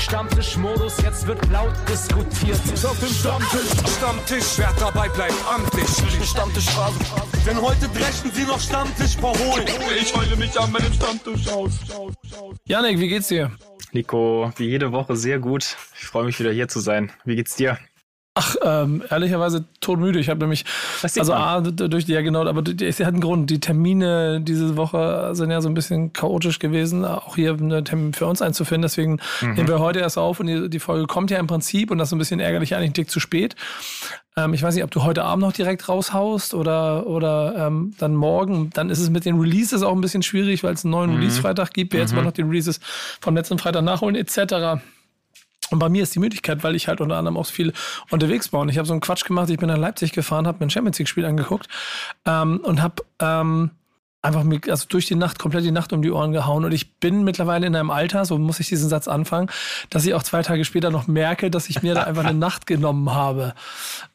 Stammtischmodus, jetzt wird laut diskutiert. Auf dem Stammtisch, Stammtisch, wer dabei bleibt, amtlich. Stammtisch Denn heute dreschen sie noch Stammtisch verholen. Ich heule mich an meinem Stammtisch aus. Janik, wie geht's dir? Nico, wie jede Woche sehr gut. Ich freue mich wieder hier zu sein. Wie geht's dir? Ach, ähm, ehrlicherweise todmüde. Ich habe nämlich, also A, durch die, ja genau, aber es hat einen Grund. Die Termine diese Woche sind ja so ein bisschen chaotisch gewesen, auch hier einen Termin für uns einzufinden. Deswegen mhm. nehmen wir heute erst auf und die, die, Folge kommt ja im Prinzip und das ist ein bisschen ärgerlich, eigentlich ein Tick zu spät. Ähm, ich weiß nicht, ob du heute Abend noch direkt raushaust oder, oder ähm, dann morgen. Dann ist es mit den Releases auch ein bisschen schwierig, weil es einen neuen mhm. Release-Freitag gibt. Wir mhm. jetzt mal noch die Releases vom letzten Freitag nachholen etc. Und bei mir ist die Möglichkeit, weil ich halt unter anderem auch viel unterwegs war. Und ich habe so einen Quatsch gemacht. Ich bin nach Leipzig gefahren, habe mir ein Champions League-Spiel angeguckt ähm, und habe ähm, einfach mir, also durch die Nacht, komplett die Nacht um die Ohren gehauen. Und ich bin mittlerweile in einem Alter, so muss ich diesen Satz anfangen, dass ich auch zwei Tage später noch merke, dass ich mir da einfach eine Nacht genommen habe.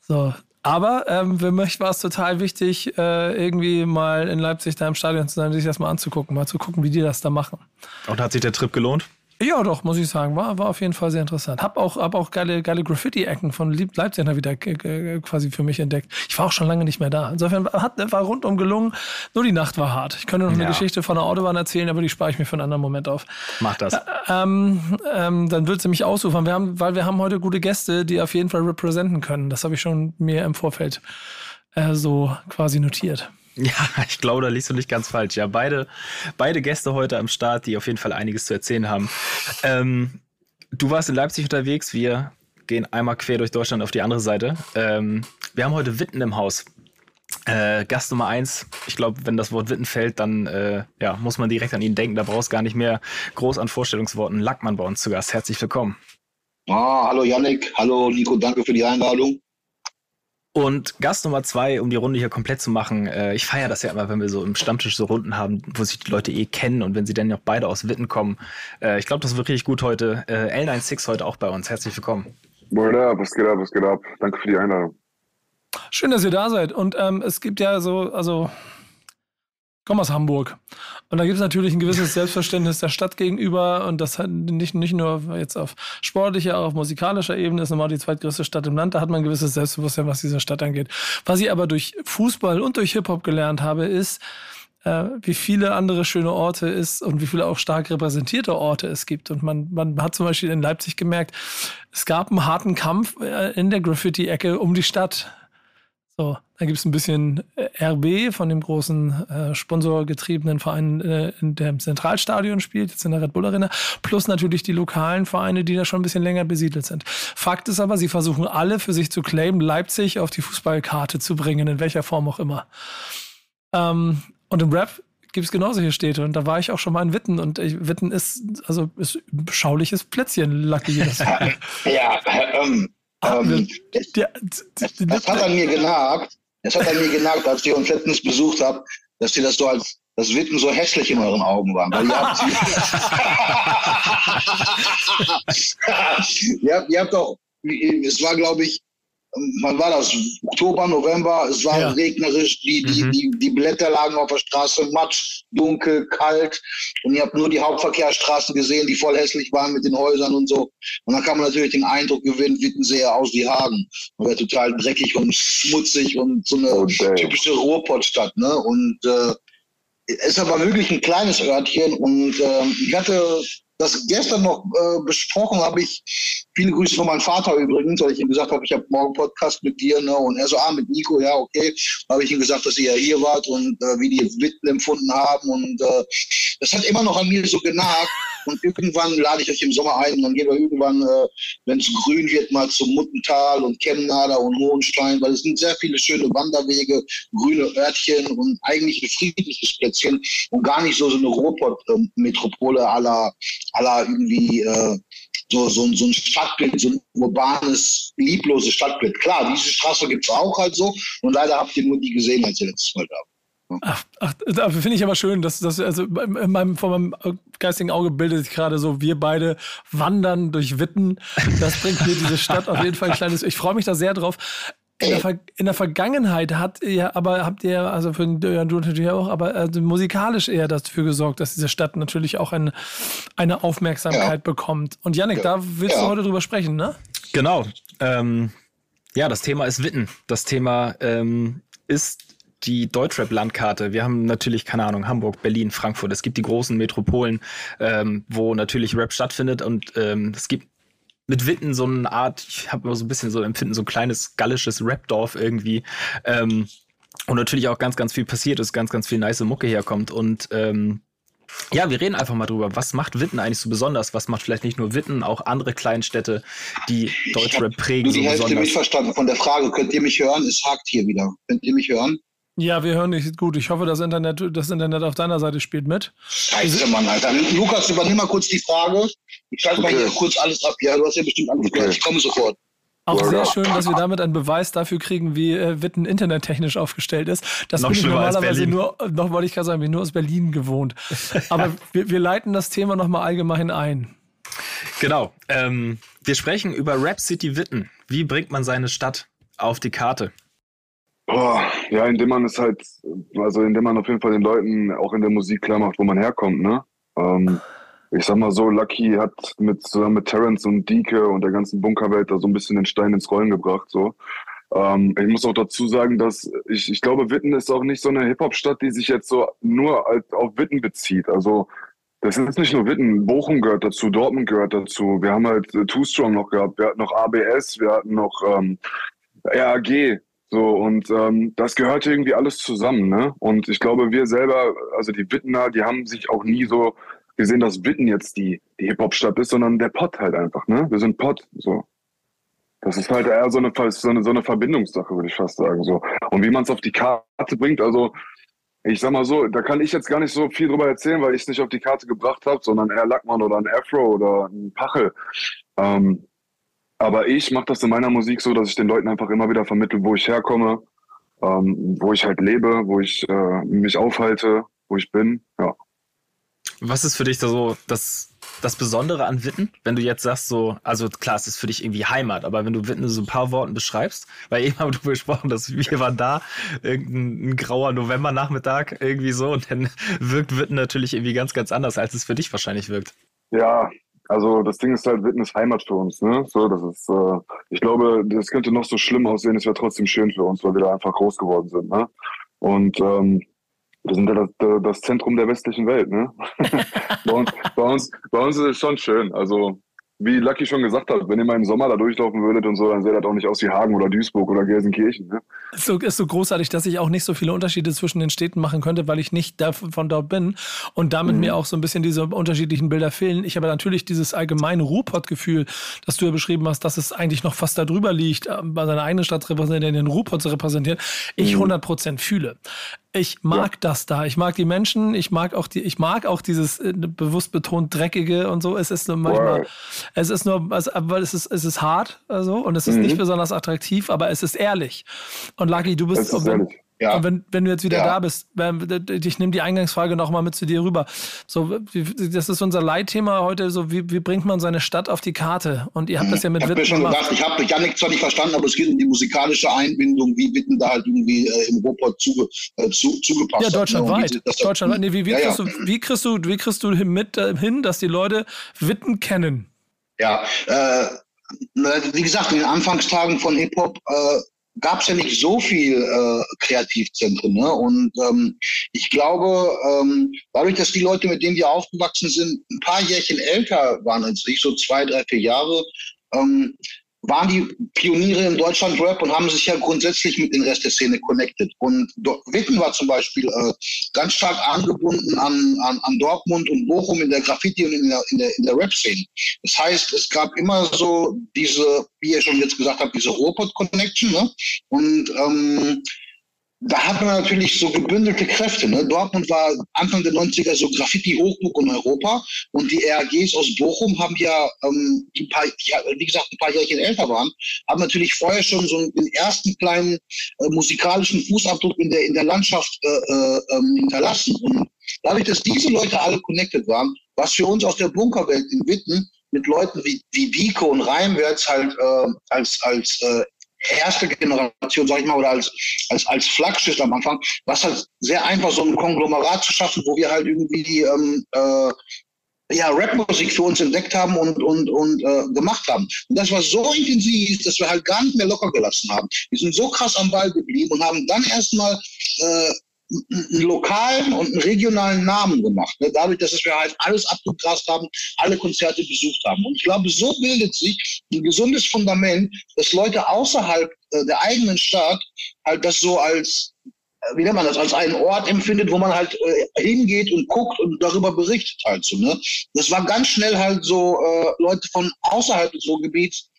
So. Aber ähm, für mich war es total wichtig, äh, irgendwie mal in Leipzig da im Stadion zu sein, sich das mal anzugucken, mal zu gucken, wie die das da machen. Und hat sich der Trip gelohnt? Ja, doch, muss ich sagen. War, war auf jeden Fall sehr interessant. Hab auch, hab auch geile, geile Graffiti-Ecken von Leipzig wieder quasi für mich entdeckt. Ich war auch schon lange nicht mehr da. Insofern hat, war rundum gelungen. Nur die Nacht war hart. Ich könnte noch eine ja. Geschichte von der Autobahn erzählen, aber die spare ich mir für einen anderen Moment auf. Mach das. Äh, ähm, ähm, dann wird sie mich ausufern. Wir haben, weil wir haben heute gute Gäste, die auf jeden Fall representen können. Das habe ich schon mir im Vorfeld äh, so quasi notiert. Ja, ich glaube, da liegst du nicht ganz falsch. Ja, beide, beide Gäste heute am Start, die auf jeden Fall einiges zu erzählen haben. Ähm, du warst in Leipzig unterwegs. Wir gehen einmal quer durch Deutschland auf die andere Seite. Ähm, wir haben heute Witten im Haus. Äh, Gast Nummer eins. Ich glaube, wenn das Wort Witten fällt, dann äh, ja, muss man direkt an ihn denken. Da brauchst gar nicht mehr groß an Vorstellungsworten. Lackmann bei uns zu Gast. Herzlich willkommen. Ah, hallo Yannick, hallo Nico, danke für die Einladung. Und Gast Nummer zwei, um die Runde hier komplett zu machen, äh, ich feiere das ja immer, wenn wir so im Stammtisch so Runden haben, wo sich die Leute eh kennen und wenn sie dann auch beide aus Witten kommen. Äh, ich glaube, das wird richtig gut heute. Äh, L96 heute auch bei uns. Herzlich willkommen. Word up, was geht ab, was geht ab? Danke für die Einladung. Schön, dass ihr da seid. Und ähm, es gibt ja so, also komme aus Hamburg. Und da gibt es natürlich ein gewisses Selbstverständnis der Stadt gegenüber. Und das hat nicht, nicht nur jetzt auf sportlicher, auch auf musikalischer Ebene ist normal die zweitgrößte Stadt im Land. Da hat man ein gewisses Selbstbewusstsein, was diese Stadt angeht. Was ich aber durch Fußball und durch Hip-Hop gelernt habe, ist, äh, wie viele andere schöne Orte es und wie viele auch stark repräsentierte Orte es gibt. Und man, man hat zum Beispiel in Leipzig gemerkt, es gab einen harten Kampf äh, in der Graffiti-Ecke um die Stadt. So, da gibt es ein bisschen äh, RB von dem großen äh, sponsorgetriebenen Verein, äh, in dem Zentralstadion spielt, jetzt in der Red Bull Arena, plus natürlich die lokalen Vereine, die da schon ein bisschen länger besiedelt sind. Fakt ist aber, sie versuchen alle für sich zu claimen, Leipzig auf die Fußballkarte zu bringen, in welcher Form auch immer. Ähm, und im Rap gibt es genauso hier Städte. Und da war ich auch schon mal in Witten. Und ich, Witten ist, also ist ein beschauliches Plätzchen, Lucky. ja, ähm, ähm, das, das, das, hat an mir genagt. Das hat an mir genagt, als ich uns letztens besucht habe, dass sie das so als das Witten so hässlich in euren Augen waren. Weil ihr habt, ihr habt, ihr habt doch, es war glaube ich wann war das? Oktober, November, es war ja. regnerisch, die, die, mhm. die, die Blätter lagen auf der Straße, matsch, dunkel, kalt und ihr habt nur die Hauptverkehrsstraßen gesehen, die voll hässlich waren mit den Häusern und so. Und dann kann man natürlich den Eindruck gewinnen, Wittensee aus wie Hagen. Man wäre total dreckig und schmutzig und so eine okay. typische Ruhrpottstadt. Ne? Und äh, es ist aber wirklich ein kleines Örtchen und äh, ich hatte das gestern noch äh, besprochen, habe ich viele Grüße von meinem Vater übrigens, weil ich ihm gesagt habe, ich habe morgen Podcast mit dir, ne? Und er so, ah, mit Nico, ja, okay. Habe ich ihm gesagt, dass ihr ja hier wart und äh, wie die Witten empfunden haben. Und äh, das hat immer noch an mir so genagt. Und irgendwann lade ich euch im Sommer ein und dann gehen wir irgendwann, äh, wenn es grün wird, mal zum Muttental und Chemnader und Hohenstein, weil es sind sehr viele schöne Wanderwege, grüne Örtchen und eigentlich ein friedliches Plätzchen und gar nicht so, so eine Ruhrpott-Metropole aller aller irgendwie äh, so, so, so ein Stadtbild, so ein urbanes, liebloses Stadtbild. Klar, diese Straße gibt es auch halt so und leider habt ihr nur die gesehen, als ihr letztes Mal da Ach, ach dafür finde ich aber schön, dass das also in meinem, von meinem geistigen Auge bildet sich gerade so, wir beide wandern durch Witten. Das bringt mir diese Stadt auf jeden Fall ein kleines. Ich freue mich da sehr drauf. in der, Ver in der Vergangenheit hat ihr, aber habt ihr, also für ja, du natürlich auch, aber also musikalisch eher dafür gesorgt, dass diese Stadt natürlich auch eine, eine Aufmerksamkeit ja. bekommt. Und Yannick, ja. da willst ja. du heute drüber sprechen, ne? Genau. Ähm, ja, das Thema ist Witten. Das Thema ähm, ist die Deutschrap-Landkarte. Wir haben natürlich, keine Ahnung, Hamburg, Berlin, Frankfurt. Es gibt die großen Metropolen, ähm, wo natürlich Rap stattfindet und ähm, es gibt mit Witten so eine Art, ich habe immer so ein bisschen so empfinden, so ein kleines gallisches Rapdorf irgendwie. Ähm, und natürlich auch ganz, ganz viel passiert ist, ganz, ganz viel nice Mucke herkommt. Und ähm, ja, wir reden einfach mal drüber. Was macht Witten eigentlich so besonders? Was macht vielleicht nicht nur Witten, auch andere Kleinstädte, die Deutschrap prägen? Ich habe die Hälfte besonders? verstanden von der Frage. Könnt ihr mich hören? Es hakt hier wieder. Könnt ihr mich hören? Ja, wir hören dich gut. Ich hoffe, das Internet, das Internet auf deiner Seite spielt mit. Scheiße, Mann, Alter. Lukas, übernimm mal kurz die Frage. Ich schalte okay. mal hier kurz alles ab. Ja, du hast ja bestimmt alles okay. Ich komme sofort. Auch sehr schön, dass wir damit einen Beweis dafür kriegen, wie äh, Witten internettechnisch aufgestellt ist. Das noch bin ich normalerweise nur, noch wollte ich gerade sagen, bin nur aus Berlin gewohnt. Aber wir, wir leiten das Thema nochmal allgemein ein. Genau. Ähm, wir sprechen über Rap City Witten. Wie bringt man seine Stadt auf die Karte? Boah, ja, indem man es halt, also indem man auf jeden Fall den Leuten auch in der Musik klar macht, wo man herkommt, ne? Ähm, ich sag mal so, Lucky hat mit zusammen mit Terence und Dike und der ganzen Bunkerwelt da so ein bisschen den Stein ins Rollen gebracht, so. Ähm, ich muss auch dazu sagen, dass ich, ich glaube, Witten ist auch nicht so eine Hip-Hop-Stadt, die sich jetzt so nur auf Witten bezieht. Also, das ist nicht nur Witten, Bochum gehört dazu, Dortmund gehört dazu. Wir haben halt äh, Too Strong noch gehabt, wir hatten noch ABS, wir hatten noch ähm, RAG, so, und ähm, das gehört irgendwie alles zusammen, ne? Und ich glaube, wir selber, also die Wittener, die haben sich auch nie so gesehen, dass Witten jetzt die, die Hip-Hop-Stadt ist, sondern der Pott halt einfach, ne? Wir sind Pott, so. Das ist halt eher so eine, so eine, so eine Verbindungssache, würde ich fast sagen, so. Und wie man es auf die Karte bringt, also, ich sag mal so, da kann ich jetzt gar nicht so viel drüber erzählen, weil ich es nicht auf die Karte gebracht habe, sondern eher Lackmann oder ein Afro oder ein Pachel. Ähm, aber ich mache das in meiner Musik so, dass ich den Leuten einfach immer wieder vermittle, wo ich herkomme, ähm, wo ich halt lebe, wo ich äh, mich aufhalte, wo ich bin. Ja. Was ist für dich da so das, das Besondere an Witten? Wenn du jetzt sagst, so, also klar, es ist für dich irgendwie Heimat, aber wenn du Witten so ein paar Worten beschreibst, weil eben haben wir besprochen, dass wir waren da, irgendein grauer Novembernachmittag irgendwie so, und dann wirkt Witten natürlich irgendwie ganz, ganz anders, als es für dich wahrscheinlich wirkt. Ja, also das Ding ist halt, Witten ist Heimat für uns, ne? So, das ist, äh, ich glaube, das könnte noch so schlimm aussehen, es wäre trotzdem schön für uns, weil wir da einfach groß geworden sind, ne? Und ähm, wir sind ja das, das Zentrum der westlichen Welt, ne? bei, uns, bei, uns, bei uns ist es schon schön. Also wie Lucky schon gesagt hat, wenn ihr mal im Sommer da durchlaufen würdet und so, dann sähe das auch nicht aus wie Hagen oder Duisburg oder Gelsenkirchen. Ne? Ist so, ist so großartig, dass ich auch nicht so viele Unterschiede zwischen den Städten machen könnte, weil ich nicht von dort bin und damit mhm. mir auch so ein bisschen diese unterschiedlichen Bilder fehlen. Ich habe natürlich dieses allgemeine Ruhrpott-Gefühl, das du ja beschrieben hast, dass es eigentlich noch fast darüber liegt, äh, bei seiner eigenen Stadt repräsentieren, den Ruhrpott zu repräsentieren, ich mhm. 100% fühle. Ich mag ja. das da. Ich mag die Menschen. Ich mag auch die, ich mag auch dieses äh, bewusst betont dreckige und so. Es ist nur manchmal, wow. es ist nur, also, aber es ist, es ist hart, also, und es ist mhm. nicht besonders attraktiv, aber es ist ehrlich. Und Lucky, du bist, ja. Und wenn, wenn du jetzt wieder ja. da bist, ich nehme die Eingangsfrage nochmal mit zu dir rüber. So, das ist unser Leitthema heute, so wie, wie bringt man seine Stadt auf die Karte? Und ihr habt das ja mit ich Witten schon gemacht. Gedacht, ich habe Janik zwar nicht verstanden, aber es geht um die musikalische Einbindung, wie Witten da halt irgendwie äh, im Ruhrpott zuge, äh, zu, zugepasst ja, deutschlandweit. Ne? Deutschlandweit. Nee, wie, wie, ja, kriegst Du, wie, kriegst du, wie kriegst du mit, äh, hin, dass die Leute Witten kennen? Ja, äh, wie gesagt, in den Anfangstagen von Hip-Hop äh, gab es ja nicht so viel äh, Kreativzentren. Ne? Und ähm, ich glaube, ähm, dadurch, dass die Leute, mit denen wir aufgewachsen sind, ein paar Jährchen älter waren als ich, so zwei, drei, vier Jahre, ähm, waren die Pioniere im Deutschland-Rap und haben sich ja grundsätzlich mit dem Rest der Szene connected. Und Witten war zum Beispiel äh, ganz stark angebunden an, an, an Dortmund und Bochum in der Graffiti und in der, in der, in der Rap-Szene. Das heißt, es gab immer so diese, wie ihr schon jetzt gesagt habt, diese Ruhrpott-Connection. Ne? Und ähm, da hat man natürlich so gebündelte Kräfte. Ne? Dortmund war Anfang der 90er so Graffiti-Hochburg in Europa und die RAGs aus Bochum haben ja, ähm, die paar, ja, wie gesagt, ein paar Jährchen älter waren, haben natürlich vorher schon so einen ersten kleinen äh, musikalischen Fußabdruck in der, in der Landschaft äh, äh, ähm, hinterlassen. Und dadurch, dass diese Leute alle connected waren, was für uns aus der Bunkerwelt in Witten mit Leuten wie, wie Biko und Reimwärts halt äh, als, als äh, erste Generation, sag ich mal, oder als, als, als Flaggschiff am Anfang, was halt sehr einfach, so ein Konglomerat zu schaffen, wo wir halt irgendwie ähm, äh, ja, Rapmusik für uns entdeckt haben und, und, und äh, gemacht haben. Und das war so intensiv, dass wir halt gar nicht mehr locker gelassen haben. Wir sind so krass am Ball geblieben und haben dann erstmal äh, einen lokalen und einen regionalen Namen gemacht. Ne? Dadurch, dass wir halt alles abgegrast haben, alle Konzerte besucht haben. Und ich glaube, so bildet sich ein gesundes Fundament, dass Leute außerhalb äh, der eigenen Stadt halt das so als wie nennt man das, als einen Ort empfindet, wo man halt äh, hingeht und guckt und darüber berichtet halt so. Ne? Das war ganz schnell halt so, äh, Leute von außerhalb des Ruhrgebiets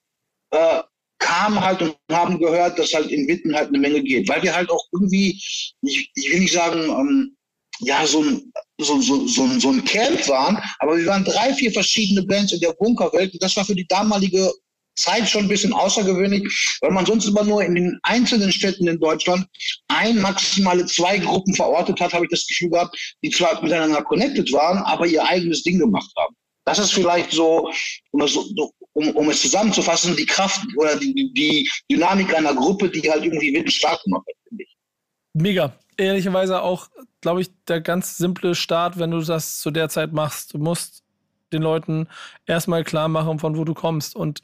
äh, kamen halt und haben gehört, dass halt in Witten halt eine Menge geht. Weil wir halt auch irgendwie, ich, ich will nicht sagen, ähm, ja, so ein, so, so, so, so ein Camp waren, aber wir waren drei, vier verschiedene Bands in der Bunkerwelt und das war für die damalige Zeit schon ein bisschen außergewöhnlich, weil man sonst immer nur in den einzelnen Städten in Deutschland ein, maximale zwei Gruppen verortet hat, habe ich das Gefühl gehabt, die zwar miteinander connected waren, aber ihr eigenes Ding gemacht haben. Das ist vielleicht so, um es, um, um es zusammenzufassen, die Kraft oder die, die Dynamik einer Gruppe, die halt irgendwie wirklich stark gemacht hat, finde ich. Mega. Ehrlicherweise auch, glaube ich, der ganz simple Start, wenn du das zu der Zeit machst. Du musst den Leuten erstmal klar machen, von wo du kommst. Und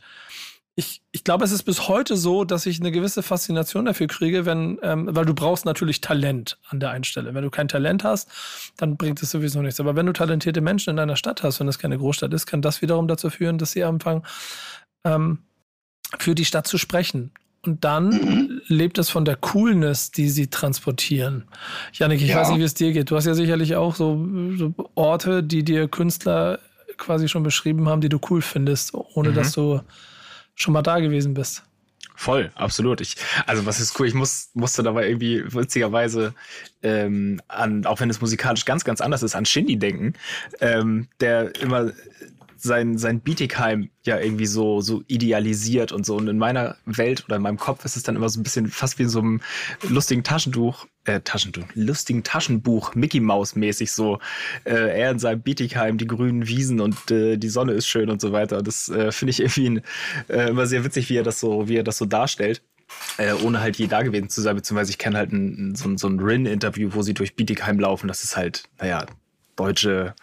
ich, ich glaube, es ist bis heute so, dass ich eine gewisse Faszination dafür kriege, wenn, ähm, weil du brauchst natürlich Talent an der einen Stelle. Wenn du kein Talent hast, dann bringt es sowieso nichts. Aber wenn du talentierte Menschen in deiner Stadt hast, wenn das keine Großstadt ist, kann das wiederum dazu führen, dass sie anfangen, ähm, für die Stadt zu sprechen. Und dann mhm. lebt es von der Coolness, die sie transportieren. Janik, ich ja. weiß nicht, wie es dir geht. Du hast ja sicherlich auch so, so Orte, die dir Künstler quasi schon beschrieben haben, die du cool findest, ohne mhm. dass du schon mal da gewesen bist. Voll, absolut. Ich, also was ist cool, ich muss, musste dabei irgendwie witzigerweise ähm, an, auch wenn es musikalisch ganz, ganz anders ist, an Shindy denken, ähm, der immer sein, sein Bietigheim ja irgendwie so, so idealisiert und so. Und in meiner Welt oder in meinem Kopf ist es dann immer so ein bisschen fast wie in so einem lustigen Taschentuch, äh, Taschentuch, lustigen Taschenbuch, Mickey Mouse mäßig so. Äh, er in seinem Bietigheim, die grünen Wiesen und äh, die Sonne ist schön und so weiter. Das äh, finde ich irgendwie äh, immer sehr witzig, wie er das so, wie er das so darstellt. Äh, ohne halt je da gewesen zu sein, beziehungsweise ich kenne halt ein, so, so ein Rin-Interview, wo sie durch Bietigheim laufen. Das ist halt, naja, deutsche,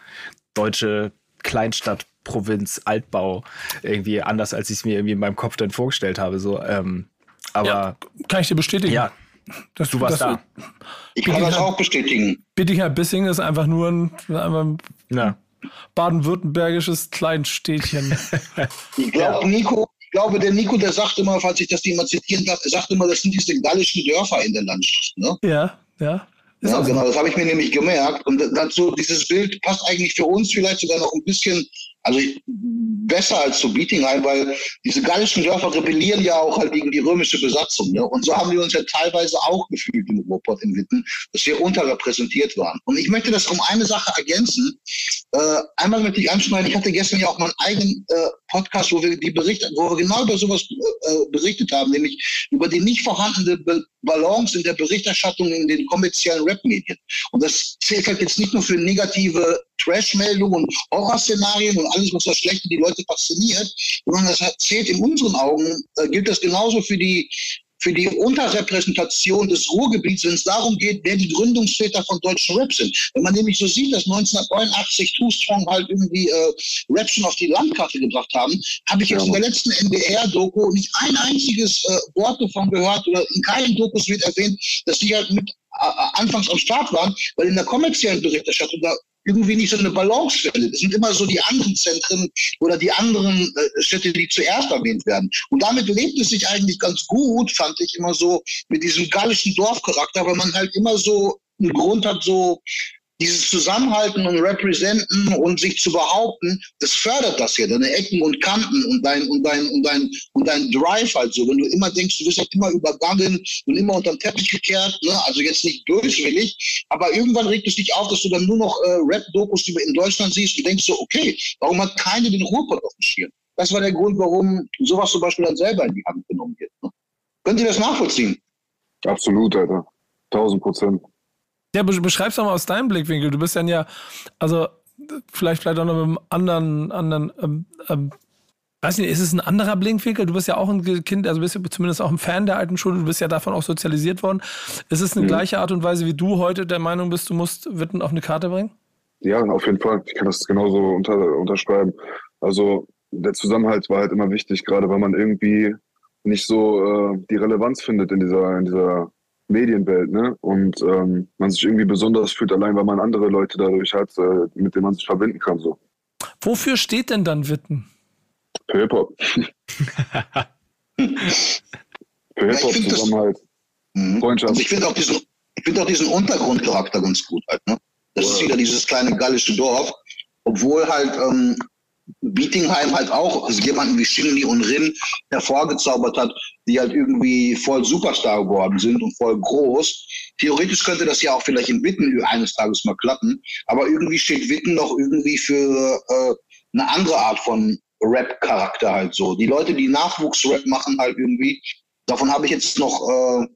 deutsche Kleinstadt Provinz, Altbau irgendwie anders, als ich es mir irgendwie in meinem Kopf dann vorgestellt habe. So, ähm, aber ja, kann ich dir bestätigen. Ja, das, du warst das, da. Ich kann das auch bestätigen. Bittinger-Bissing ist einfach nur ein, einfach ein ja. baden-württembergisches Kleinstädtchen. ich glaube, Nico, ich glaube, der Nico, der sagt immer, falls ich das mal zitieren darf, der sagt immer, das sind diese gallischen Dörfer in der Landschaft. Ne? Ja, ja. Ist ja, genau, das habe ich mir nämlich gemerkt. Und dazu, dieses Bild passt eigentlich für uns vielleicht sogar noch ein bisschen also besser als zu Bietingheim, weil diese gallischen Dörfer rebellieren ja auch halt gegen die römische Besatzung. Ne? Und so haben wir uns ja teilweise auch gefühlt im Ruhrpott in Witten, dass wir unterrepräsentiert waren. Und ich möchte das um eine Sache ergänzen. Äh, einmal möchte ich anschneiden, ich hatte gestern ja auch meinen eigenen äh, Podcast, wo wir die Berichte, wo wir genau über sowas äh, berichtet haben, nämlich über die nicht vorhandene Be Balance in der Berichterstattung in den kommerziellen Rap-Medien. Und das zählt halt jetzt nicht nur für negative Trash-Meldungen und Horrorszenarien und alles, was das Schlechte die Leute fasziniert, sondern das zählt in unseren Augen, äh, gilt das genauso für die für die Unterrepräsentation des Ruhrgebiets, wenn es darum geht, wer die Gründungsväter von deutschen Rap sind. Wenn man nämlich so sieht, dass 1989 Two Strong halt irgendwie äh, Rap schon auf die Landkarte gebracht haben, habe ich jetzt in der letzten NDR-Doku nicht ein einziges äh, Wort davon gehört oder in keinem Dokus wird erwähnt, dass die halt mit äh, anfangs am Start waren, weil in der kommerziellen Berichterstattung da irgendwie nicht so eine Balance findet. Es sind immer so die anderen Zentren oder die anderen äh, Städte, die zuerst erwähnt werden. Und damit lebt es sich eigentlich ganz gut, fand ich immer so, mit diesem gallischen Dorfcharakter, weil man halt immer so einen Grund hat, so dieses Zusammenhalten und Representen und sich zu behaupten, das fördert das hier, deine Ecken und Kanten und dein, und dein, und dein, und dein Drive halt so. Wenn du immer denkst, du wirst halt immer übergangen und immer unter den Teppich gekehrt, ne? also jetzt nicht böswillig, aber irgendwann regt es dich auf, dass du dann nur noch äh, Rap-Dokus in Deutschland siehst und denkst so, okay, warum hat keiner den Ruhrpott auf dem Schirm? Das war der Grund, warum sowas zum Beispiel dann selber in die Hand genommen wird. Ne? Könnt ihr das nachvollziehen? Absolut, Alter. Tausend Prozent. Ja, beschreib's doch mal aus deinem Blickwinkel. Du bist dann ja, also vielleicht vielleicht auch noch mit einem anderen, anderen ähm, ähm, Weiß nicht, ist es ein anderer Blinkwinkel? Du bist ja auch ein Kind, also bist du zumindest auch ein Fan der alten Schule, du bist ja davon auch sozialisiert worden. Ist es eine mhm. gleiche Art und Weise, wie du heute der Meinung bist, du musst Witten auf eine Karte bringen? Ja, auf jeden Fall. Ich kann das genauso unter, unterschreiben. Also der Zusammenhalt war halt immer wichtig, gerade weil man irgendwie nicht so äh, die Relevanz findet in dieser, in dieser Medienwelt, ne? Und ähm, man sich irgendwie besonders fühlt, allein weil man andere Leute dadurch hat, äh, mit denen man sich verbinden kann. So. Wofür steht denn dann Witten? Für Hip-Hop. Für Hip-Hop ja, Zusammenhalt. Mhm. Freundschaft. Ich finde auch, diesen, find auch diesen Untergrundcharakter ganz gut halt, ne? Das wow. ist wieder dieses kleine gallische Dorf, obwohl halt ähm, Bietingheim halt auch jemanden wie Shinli und Rin hervorgezaubert hat, die halt irgendwie voll Superstar geworden sind und voll groß. Theoretisch könnte das ja auch vielleicht in Witten eines Tages mal klappen, aber irgendwie steht Witten noch irgendwie für äh, eine andere Art von Rap-Charakter halt so. Die Leute, die Nachwuchs-Rap machen halt irgendwie, davon habe ich jetzt noch, äh,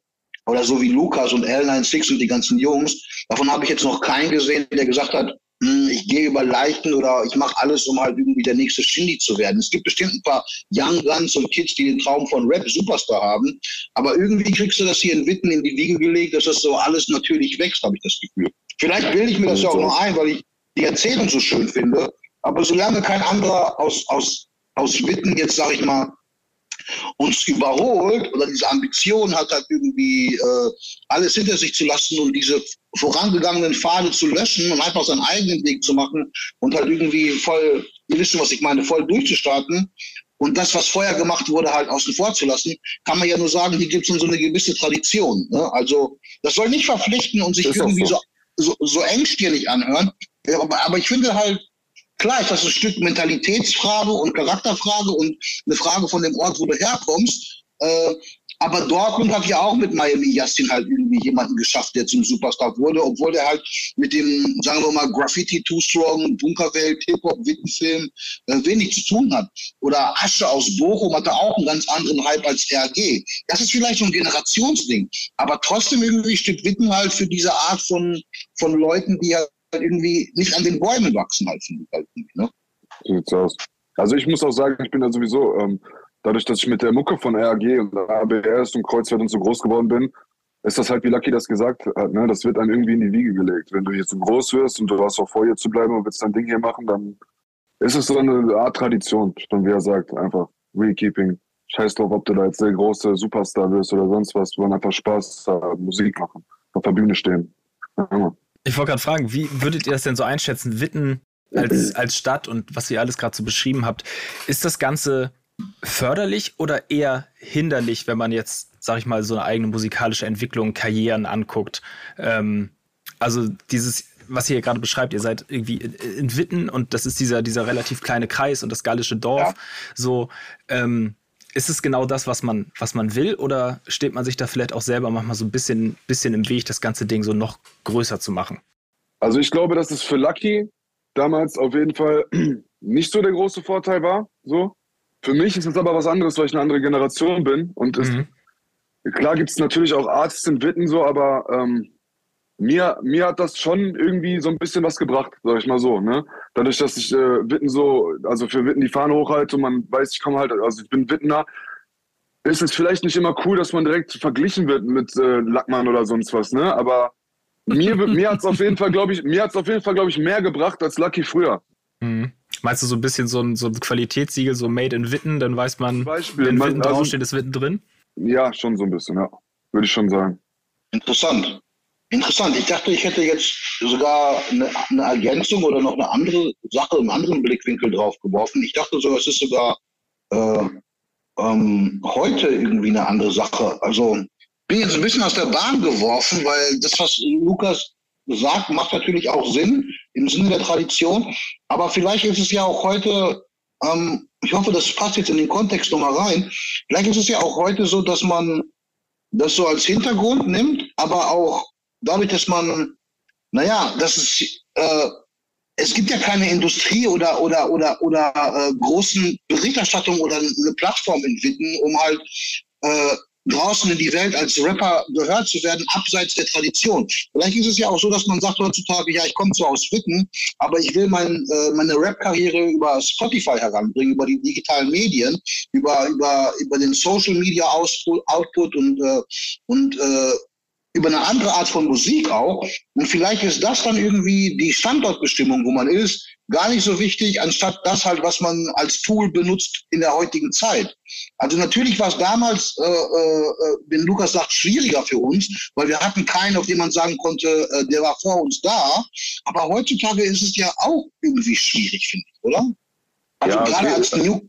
oder so wie Lukas und L96 und die ganzen Jungs, davon habe ich jetzt noch keinen gesehen, der gesagt hat, ich gehe über Leichen oder ich mache alles, um halt irgendwie der nächste Shindy zu werden. Es gibt bestimmt ein paar Young Guns und Kids, die den Traum von Rap Superstar haben, aber irgendwie kriegst du das hier in Witten in die Wiege gelegt, dass das so alles natürlich wächst, habe ich das Gefühl. Vielleicht bilde ich mir das ja auch noch ein, weil ich die Erzählung so schön finde, aber solange kein anderer aus, aus, aus Witten jetzt, sag ich mal, uns überholt oder diese Ambition hat, halt irgendwie äh, alles hinter sich zu lassen und diese vorangegangenen Pfade zu löschen und einfach seinen eigenen Weg zu machen und halt irgendwie voll, ihr wisst schon, was ich meine, voll durchzustarten. Und das, was vorher gemacht wurde, halt außen vor zu lassen, kann man ja nur sagen, hier gibt es so eine gewisse Tradition. Ne? Also das soll nicht verpflichten und sich irgendwie so. so, so, so engstirnig anhören. Aber, aber ich finde halt, Klar ist das ein Stück Mentalitätsfrage und Charakterfrage und eine Frage von dem Ort, wo du herkommst. Äh, aber Dortmund hat ja auch mit Miami Yassin halt irgendwie jemanden geschafft, der zum Superstar wurde, obwohl der halt mit dem, sagen wir mal, Graffiti Too Strong, Bunkerwelt, Hip-Hop, Wittenfilm äh, wenig zu tun hat. Oder Asche aus Bochum hatte auch einen ganz anderen Hype als RG. Das ist vielleicht so ein Generationsding. Aber trotzdem irgendwie steht Witten halt für diese Art von, von Leuten, die halt irgendwie nicht an den Bäumen wachsen halt, ich halt ne? So aus. Also ich muss auch sagen, ich bin da sowieso, ähm, dadurch, dass ich mit der Mucke von RAG und ABS und Kreuzfeld und so groß geworden bin, ist das halt, wie Lucky das gesagt hat, ne? Das wird einem irgendwie in die Wiege gelegt. Wenn du hier so groß wirst und du hast auch vor, hier zu bleiben und willst dein Ding hier machen, dann ist es so eine Art Tradition, dann wie er sagt, einfach Rekeeping. Scheiß drauf, ob du da jetzt der große Superstar wirst oder sonst was. Wir wollen einfach Spaß haben, Musik machen, auf der Bühne stehen. Ja, ich wollte gerade fragen, wie würdet ihr das denn so einschätzen? Witten als, als Stadt und was ihr alles gerade so beschrieben habt, ist das Ganze förderlich oder eher hinderlich, wenn man jetzt, sag ich mal, so eine eigene musikalische Entwicklung, Karrieren anguckt? Ähm, also dieses, was ihr gerade beschreibt, ihr seid irgendwie in Witten und das ist dieser, dieser relativ kleine Kreis und das gallische Dorf. Ja. So, ähm, ist es genau das, was man, was man will, oder steht man sich da vielleicht auch selber manchmal so ein bisschen, bisschen im Weg, das ganze Ding so noch größer zu machen? Also ich glaube, dass es für Lucky damals auf jeden Fall nicht so der große Vorteil war. So. Für mich ist es aber was anderes, weil ich eine andere Generation bin. Und mhm. es, klar gibt es natürlich auch Artists in Witten so, aber ähm, mir, mir hat das schon irgendwie so ein bisschen was gebracht, sag ich mal so. Ne? Dadurch, dass ich äh, Witten so, also für Witten die Fahne hochhalte und man weiß, ich komme halt, also ich bin Wittener, ist es vielleicht nicht immer cool, dass man direkt verglichen wird mit äh, Lackmann oder sonst was, ne? Aber mir, mir hat es auf jeden Fall, glaube ich, mir hat auf jeden Fall, glaube ich, mehr gebracht als Lucky früher. Mhm. Meinst du so ein bisschen so ein, so ein Qualitätssiegel, so Made in Witten, dann weiß man, Beispiel, wenn Witten also, draufsteht, ist Witten drin? Ja, schon so ein bisschen, ja. Würde ich schon sagen. Interessant. Interessant. Ich dachte, ich hätte jetzt sogar eine, eine, Ergänzung oder noch eine andere Sache im anderen Blickwinkel drauf geworfen. Ich dachte sogar, es ist sogar äh, ähm, heute irgendwie eine andere Sache. Also bin jetzt ein bisschen aus der Bahn geworfen, weil das, was Lukas sagt, macht natürlich auch Sinn im Sinne der Tradition. Aber vielleicht ist es ja auch heute, ähm, ich hoffe, das passt jetzt in den Kontext nochmal rein. Vielleicht ist es ja auch heute so, dass man das so als Hintergrund nimmt, aber auch dadurch, dass man, naja, das ist, äh, es gibt ja keine Industrie oder oder oder oder äh, großen Berichterstattung oder eine Plattform entwickeln, um halt äh, draußen in die Welt als Rapper gehört zu werden, abseits der Tradition. Vielleicht ist es ja auch so, dass man sagt heutzutage, ja, ich komme zwar aus Witten, aber ich will mein, äh, meine Rap-Karriere über Spotify heranbringen, über die digitalen Medien, über, über, über den Social Media Output und, äh, und äh, über eine andere Art von Musik auch. Und vielleicht ist das dann irgendwie die Standortbestimmung, wo man ist, gar nicht so wichtig, anstatt das halt, was man als Tool benutzt in der heutigen Zeit. Also natürlich war es damals, äh, äh, wenn Lukas sagt, schwieriger für uns, weil wir hatten keinen, auf den man sagen konnte, äh, der war vor uns da. Aber heutzutage ist es ja auch irgendwie schwierig, finde ich, oder? Also ja, gerade als New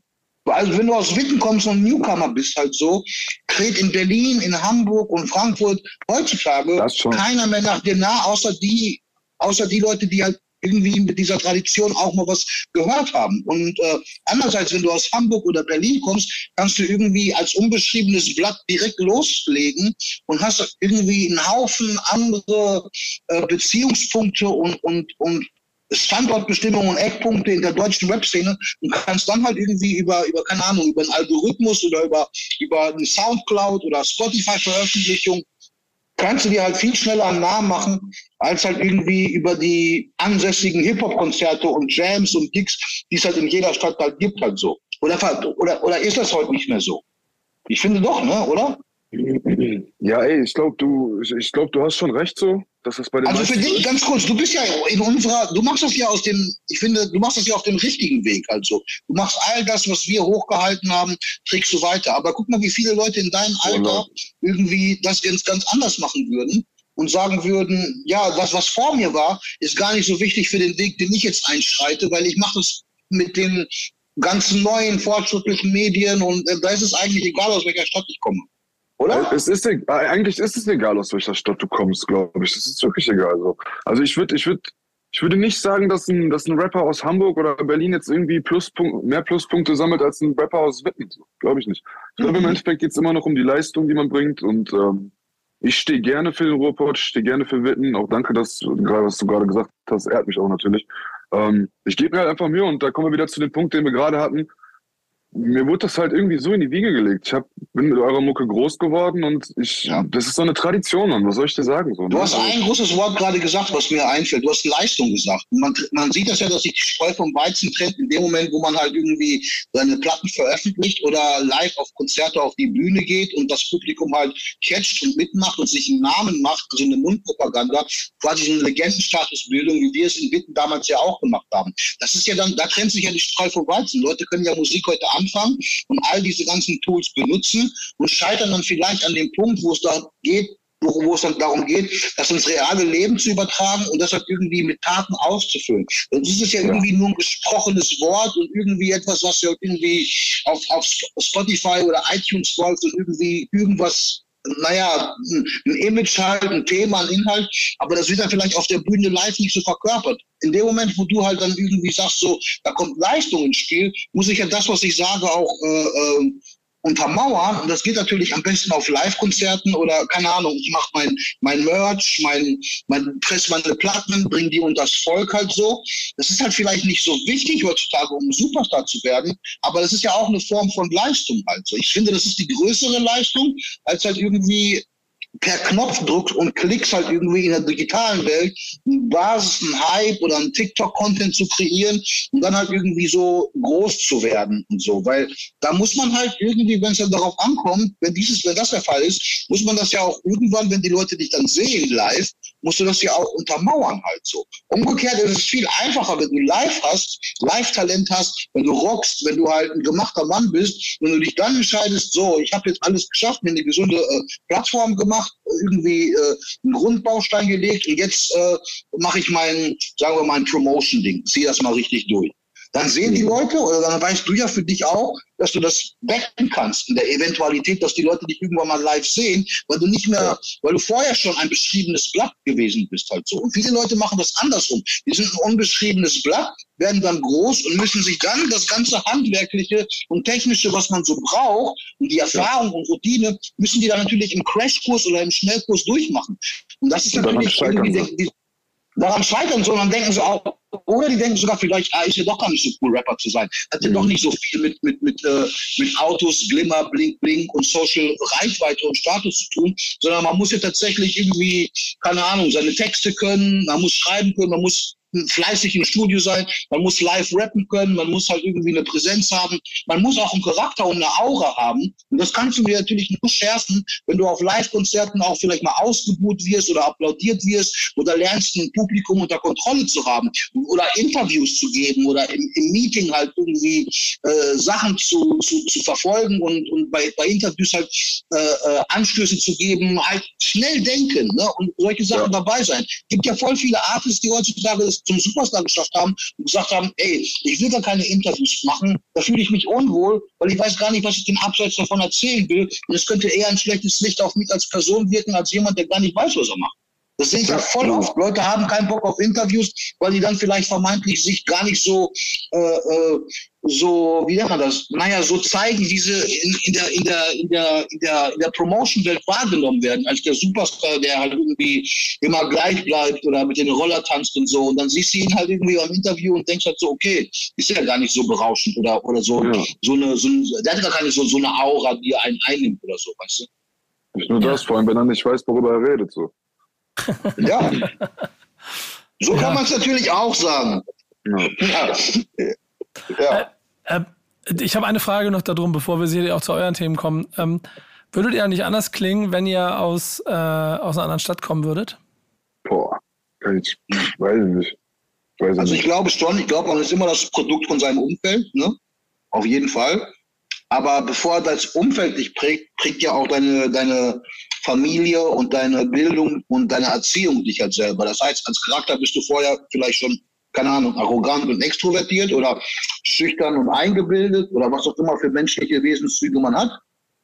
also wenn du aus Witten kommst und Newcomer bist halt so, kräht in Berlin, in Hamburg und Frankfurt heutzutage keiner mehr nach dir nah, außer die, außer die Leute, die halt irgendwie mit dieser Tradition auch mal was gehört haben. Und äh, andererseits, wenn du aus Hamburg oder Berlin kommst, kannst du irgendwie als unbeschriebenes Blatt direkt loslegen und hast irgendwie einen Haufen andere äh, Beziehungspunkte und, und, und Standortbestimmungen und Eckpunkte in der deutschen Webszene und kannst dann halt irgendwie über, über keine Ahnung, über einen Algorithmus oder über, über eine Soundcloud oder Spotify-Veröffentlichung kannst du dir halt viel schneller einen Namen machen, als halt irgendwie über die ansässigen Hip-Hop-Konzerte und Jams und Gigs, die es halt in jeder Stadt halt gibt, halt so. Oder, oder, oder ist das heute nicht mehr so? Ich finde doch, ne, oder? Ja, ey, ich glaube, du, ich glaube, du hast schon recht so. Dass das bei den also für dich, ganz kurz, du bist ja in unserer, du machst das ja aus dem, ich finde, du machst das ja auf dem richtigen Weg. Also du machst all das, was wir hochgehalten haben, trägst du weiter. Aber guck mal, wie viele Leute in deinem Alter irgendwie das ganz, ganz anders machen würden und sagen würden, ja, das, was vor mir war, ist gar nicht so wichtig für den Weg, den ich jetzt einschreite, weil ich mache das mit den ganzen neuen, fortschrittlichen Medien und äh, da ist es eigentlich egal, aus welcher Stadt ich komme. Oder? Es ist, eigentlich ist es egal, aus welcher Stadt du kommst, glaube ich. Es ist wirklich egal. So. Also ich würde, ich würde, ich würde nicht sagen, dass ein, dass ein Rapper aus Hamburg oder Berlin jetzt irgendwie Pluspunkt, mehr Pluspunkte sammelt als ein Rapper aus Witten. Glaube ich nicht. Ich glaube, mhm. im Endeffekt geht es immer noch um die Leistung, die man bringt. Und ähm, ich stehe gerne für den Ruhrpott, ich stehe gerne für Witten. Auch danke, dass gerade was du gerade gesagt hast, ehrt mich auch natürlich. Ähm, ich gebe mir halt einfach Mühe und da kommen wir wieder zu dem Punkt, den wir gerade hatten mir wurde das halt irgendwie so in die Wiege gelegt. Ich hab, bin mit eurer Mucke groß geworden und ich, ja. das ist so eine Tradition, Mann. Was soll ich dir sagen? So, du ne? hast ein großes Wort gerade gesagt, was mir einfällt. Du hast Leistung gesagt. Man, man sieht das ja, dass sich die Spreu vom Weizen trennt in dem Moment, wo man halt irgendwie seine Platten veröffentlicht oder live auf Konzerte auf die Bühne geht und das Publikum halt catcht und mitmacht und sich einen Namen macht, also eine Mundpropaganda, quasi so eine Legendenstatusbildung, wie wir es in Witten damals ja auch gemacht haben. Das ist ja dann, da trennt sich ja die Spreu vom Weizen. Leute können ja Musik heute an anfangen und all diese ganzen Tools benutzen und scheitern dann vielleicht an dem Punkt, wo es da geht, wo es dann darum geht, das ins reale Leben zu übertragen und das halt irgendwie mit Taten auszufüllen. Sonst ist es ja, ja, irgendwie nur ein gesprochenes Wort und irgendwie etwas, was ja irgendwie auf, auf Spotify oder iTunes läuft und irgendwie irgendwas naja, ein Image halt, ein Thema, ein Inhalt, aber das wird dann vielleicht auf der Bühne live nicht so verkörpert. In dem Moment, wo du halt dann irgendwie sagst, so, da kommt Leistung ins Spiel, muss ich ja das, was ich sage, auch äh, äh, untermauern. Und das geht natürlich am besten auf Live-Konzerten oder keine Ahnung, ich mache mein, mein Merch, mein, mein presse meine Platten, bringe die unter das Volk halt so. Das ist halt vielleicht nicht so wichtig heutzutage, um Superstar zu werden, aber das ist ja auch eine Form von Leistung halt so. Ich finde, das ist die größere Leistung, als halt irgendwie per Knopfdruck und Klicks halt irgendwie in der digitalen Welt eine Basis, einen Hype oder einen TikTok-Content zu kreieren und dann halt irgendwie so groß zu werden und so. Weil da muss man halt irgendwie, wenn es dann darauf ankommt, wenn dieses, wenn das der Fall ist, muss man das ja auch irgendwann, wenn die Leute dich dann sehen live, musst du das ja auch untermauern halt so. Umgekehrt ist es viel einfacher, wenn du live hast, Live-Talent hast, wenn du rockst, wenn du halt ein gemachter Mann bist, wenn du dich dann entscheidest, so, ich habe jetzt alles geschafft, mir eine gesunde äh, Plattform gemacht, irgendwie äh, einen Grundbaustein gelegt und jetzt äh, mache ich mein, sagen wir mal, ein Promotion-Ding, zieh das mal richtig durch dann sehen die Leute oder dann weißt du ja für dich auch, dass du das backen kannst in der Eventualität, dass die Leute dich irgendwann mal live sehen, weil du nicht mehr, weil du vorher schon ein beschriebenes Blatt gewesen bist halt so. Und viele Leute machen das andersrum. Die sind ein unbeschriebenes Blatt, werden dann groß und müssen sich dann das ganze handwerkliche und technische, was man so braucht und die Erfahrung und Routine, müssen die dann natürlich im Crashkurs oder im Schnellkurs durchmachen. Und das ist natürlich irgendwie, die, daran scheitern, sondern denken sie auch, oder die denken sogar vielleicht, ah, ist ja doch gar nicht so cool, Rapper zu sein. Hat ja mhm. doch nicht so viel mit, mit, mit, äh, mit Autos, Glimmer, Blink, Blink und Social Reichweite und Status zu tun, sondern man muss ja tatsächlich irgendwie, keine Ahnung, seine Texte können, man muss schreiben können, man muss fleißig im Studio sein, man muss live rappen können, man muss halt irgendwie eine Präsenz haben, man muss auch einen Charakter und eine Aura haben. Und das kannst du dir natürlich nur schärfen, wenn du auf Live-Konzerten auch vielleicht mal ausgebucht wirst oder applaudiert wirst oder lernst, ein Publikum unter Kontrolle zu haben oder Interviews zu geben oder im, im Meeting halt irgendwie äh, Sachen zu, zu, zu verfolgen und, und bei, bei Interviews halt äh, äh, Anstöße zu geben, halt schnell denken ne? und solche Sachen ja. dabei sein. Gibt ja voll viele Artists, die heutzutage das zum Superstar geschafft haben und gesagt haben, ey, ich will gar keine Interviews machen, da fühle ich mich unwohl, weil ich weiß gar nicht, was ich den Abseits davon erzählen will. Und es könnte eher ein schlechtes Licht auf mich als Person wirken, als jemand, der gar nicht weiß, was er macht. Das sehe ich ja voll oft. Leute haben keinen Bock auf Interviews, weil die dann vielleicht vermeintlich sich gar nicht so, äh, äh, so, wie nennt man das? Naja, so zeigen, wie sie in, in der, in der, in der, in der, in der Promotion-Welt wahrgenommen werden, als der Superstar, der halt irgendwie immer gleich bleibt oder mit den Roller tanzt und so. Und dann siehst du ihn halt irgendwie am Interview und denkst halt so, okay, ist ja gar nicht so berauschend oder, oder so, ja. so eine, so ein, der hat gar keine so, so eine Aura, die einen einnimmt oder so, weißt du? Nicht nur das, vor allem, wenn er nicht weiß, worüber er redet, so. Ja. So kann man es natürlich auch sagen. Ja. ja. Äh, äh, ich habe eine Frage noch darum, bevor wir hier auch zu euren Themen kommen. Ähm, würdet ihr nicht anders klingen, wenn ihr aus, äh, aus einer anderen Stadt kommen würdet? Boah, ich weiß nicht. Weiß also ich nicht. glaube schon, ich glaube, man ist immer das Produkt von seinem Umfeld, ne? Auf jeden Fall. Aber bevor das Umfeld dich prägt, prägt ja auch deine, deine Familie und deine Bildung und deine Erziehung dich halt selber. Das heißt, als Charakter bist du vorher vielleicht schon, keine Ahnung, arrogant und extrovertiert oder schüchtern und eingebildet oder was auch immer für menschliche Wesenszüge man hat.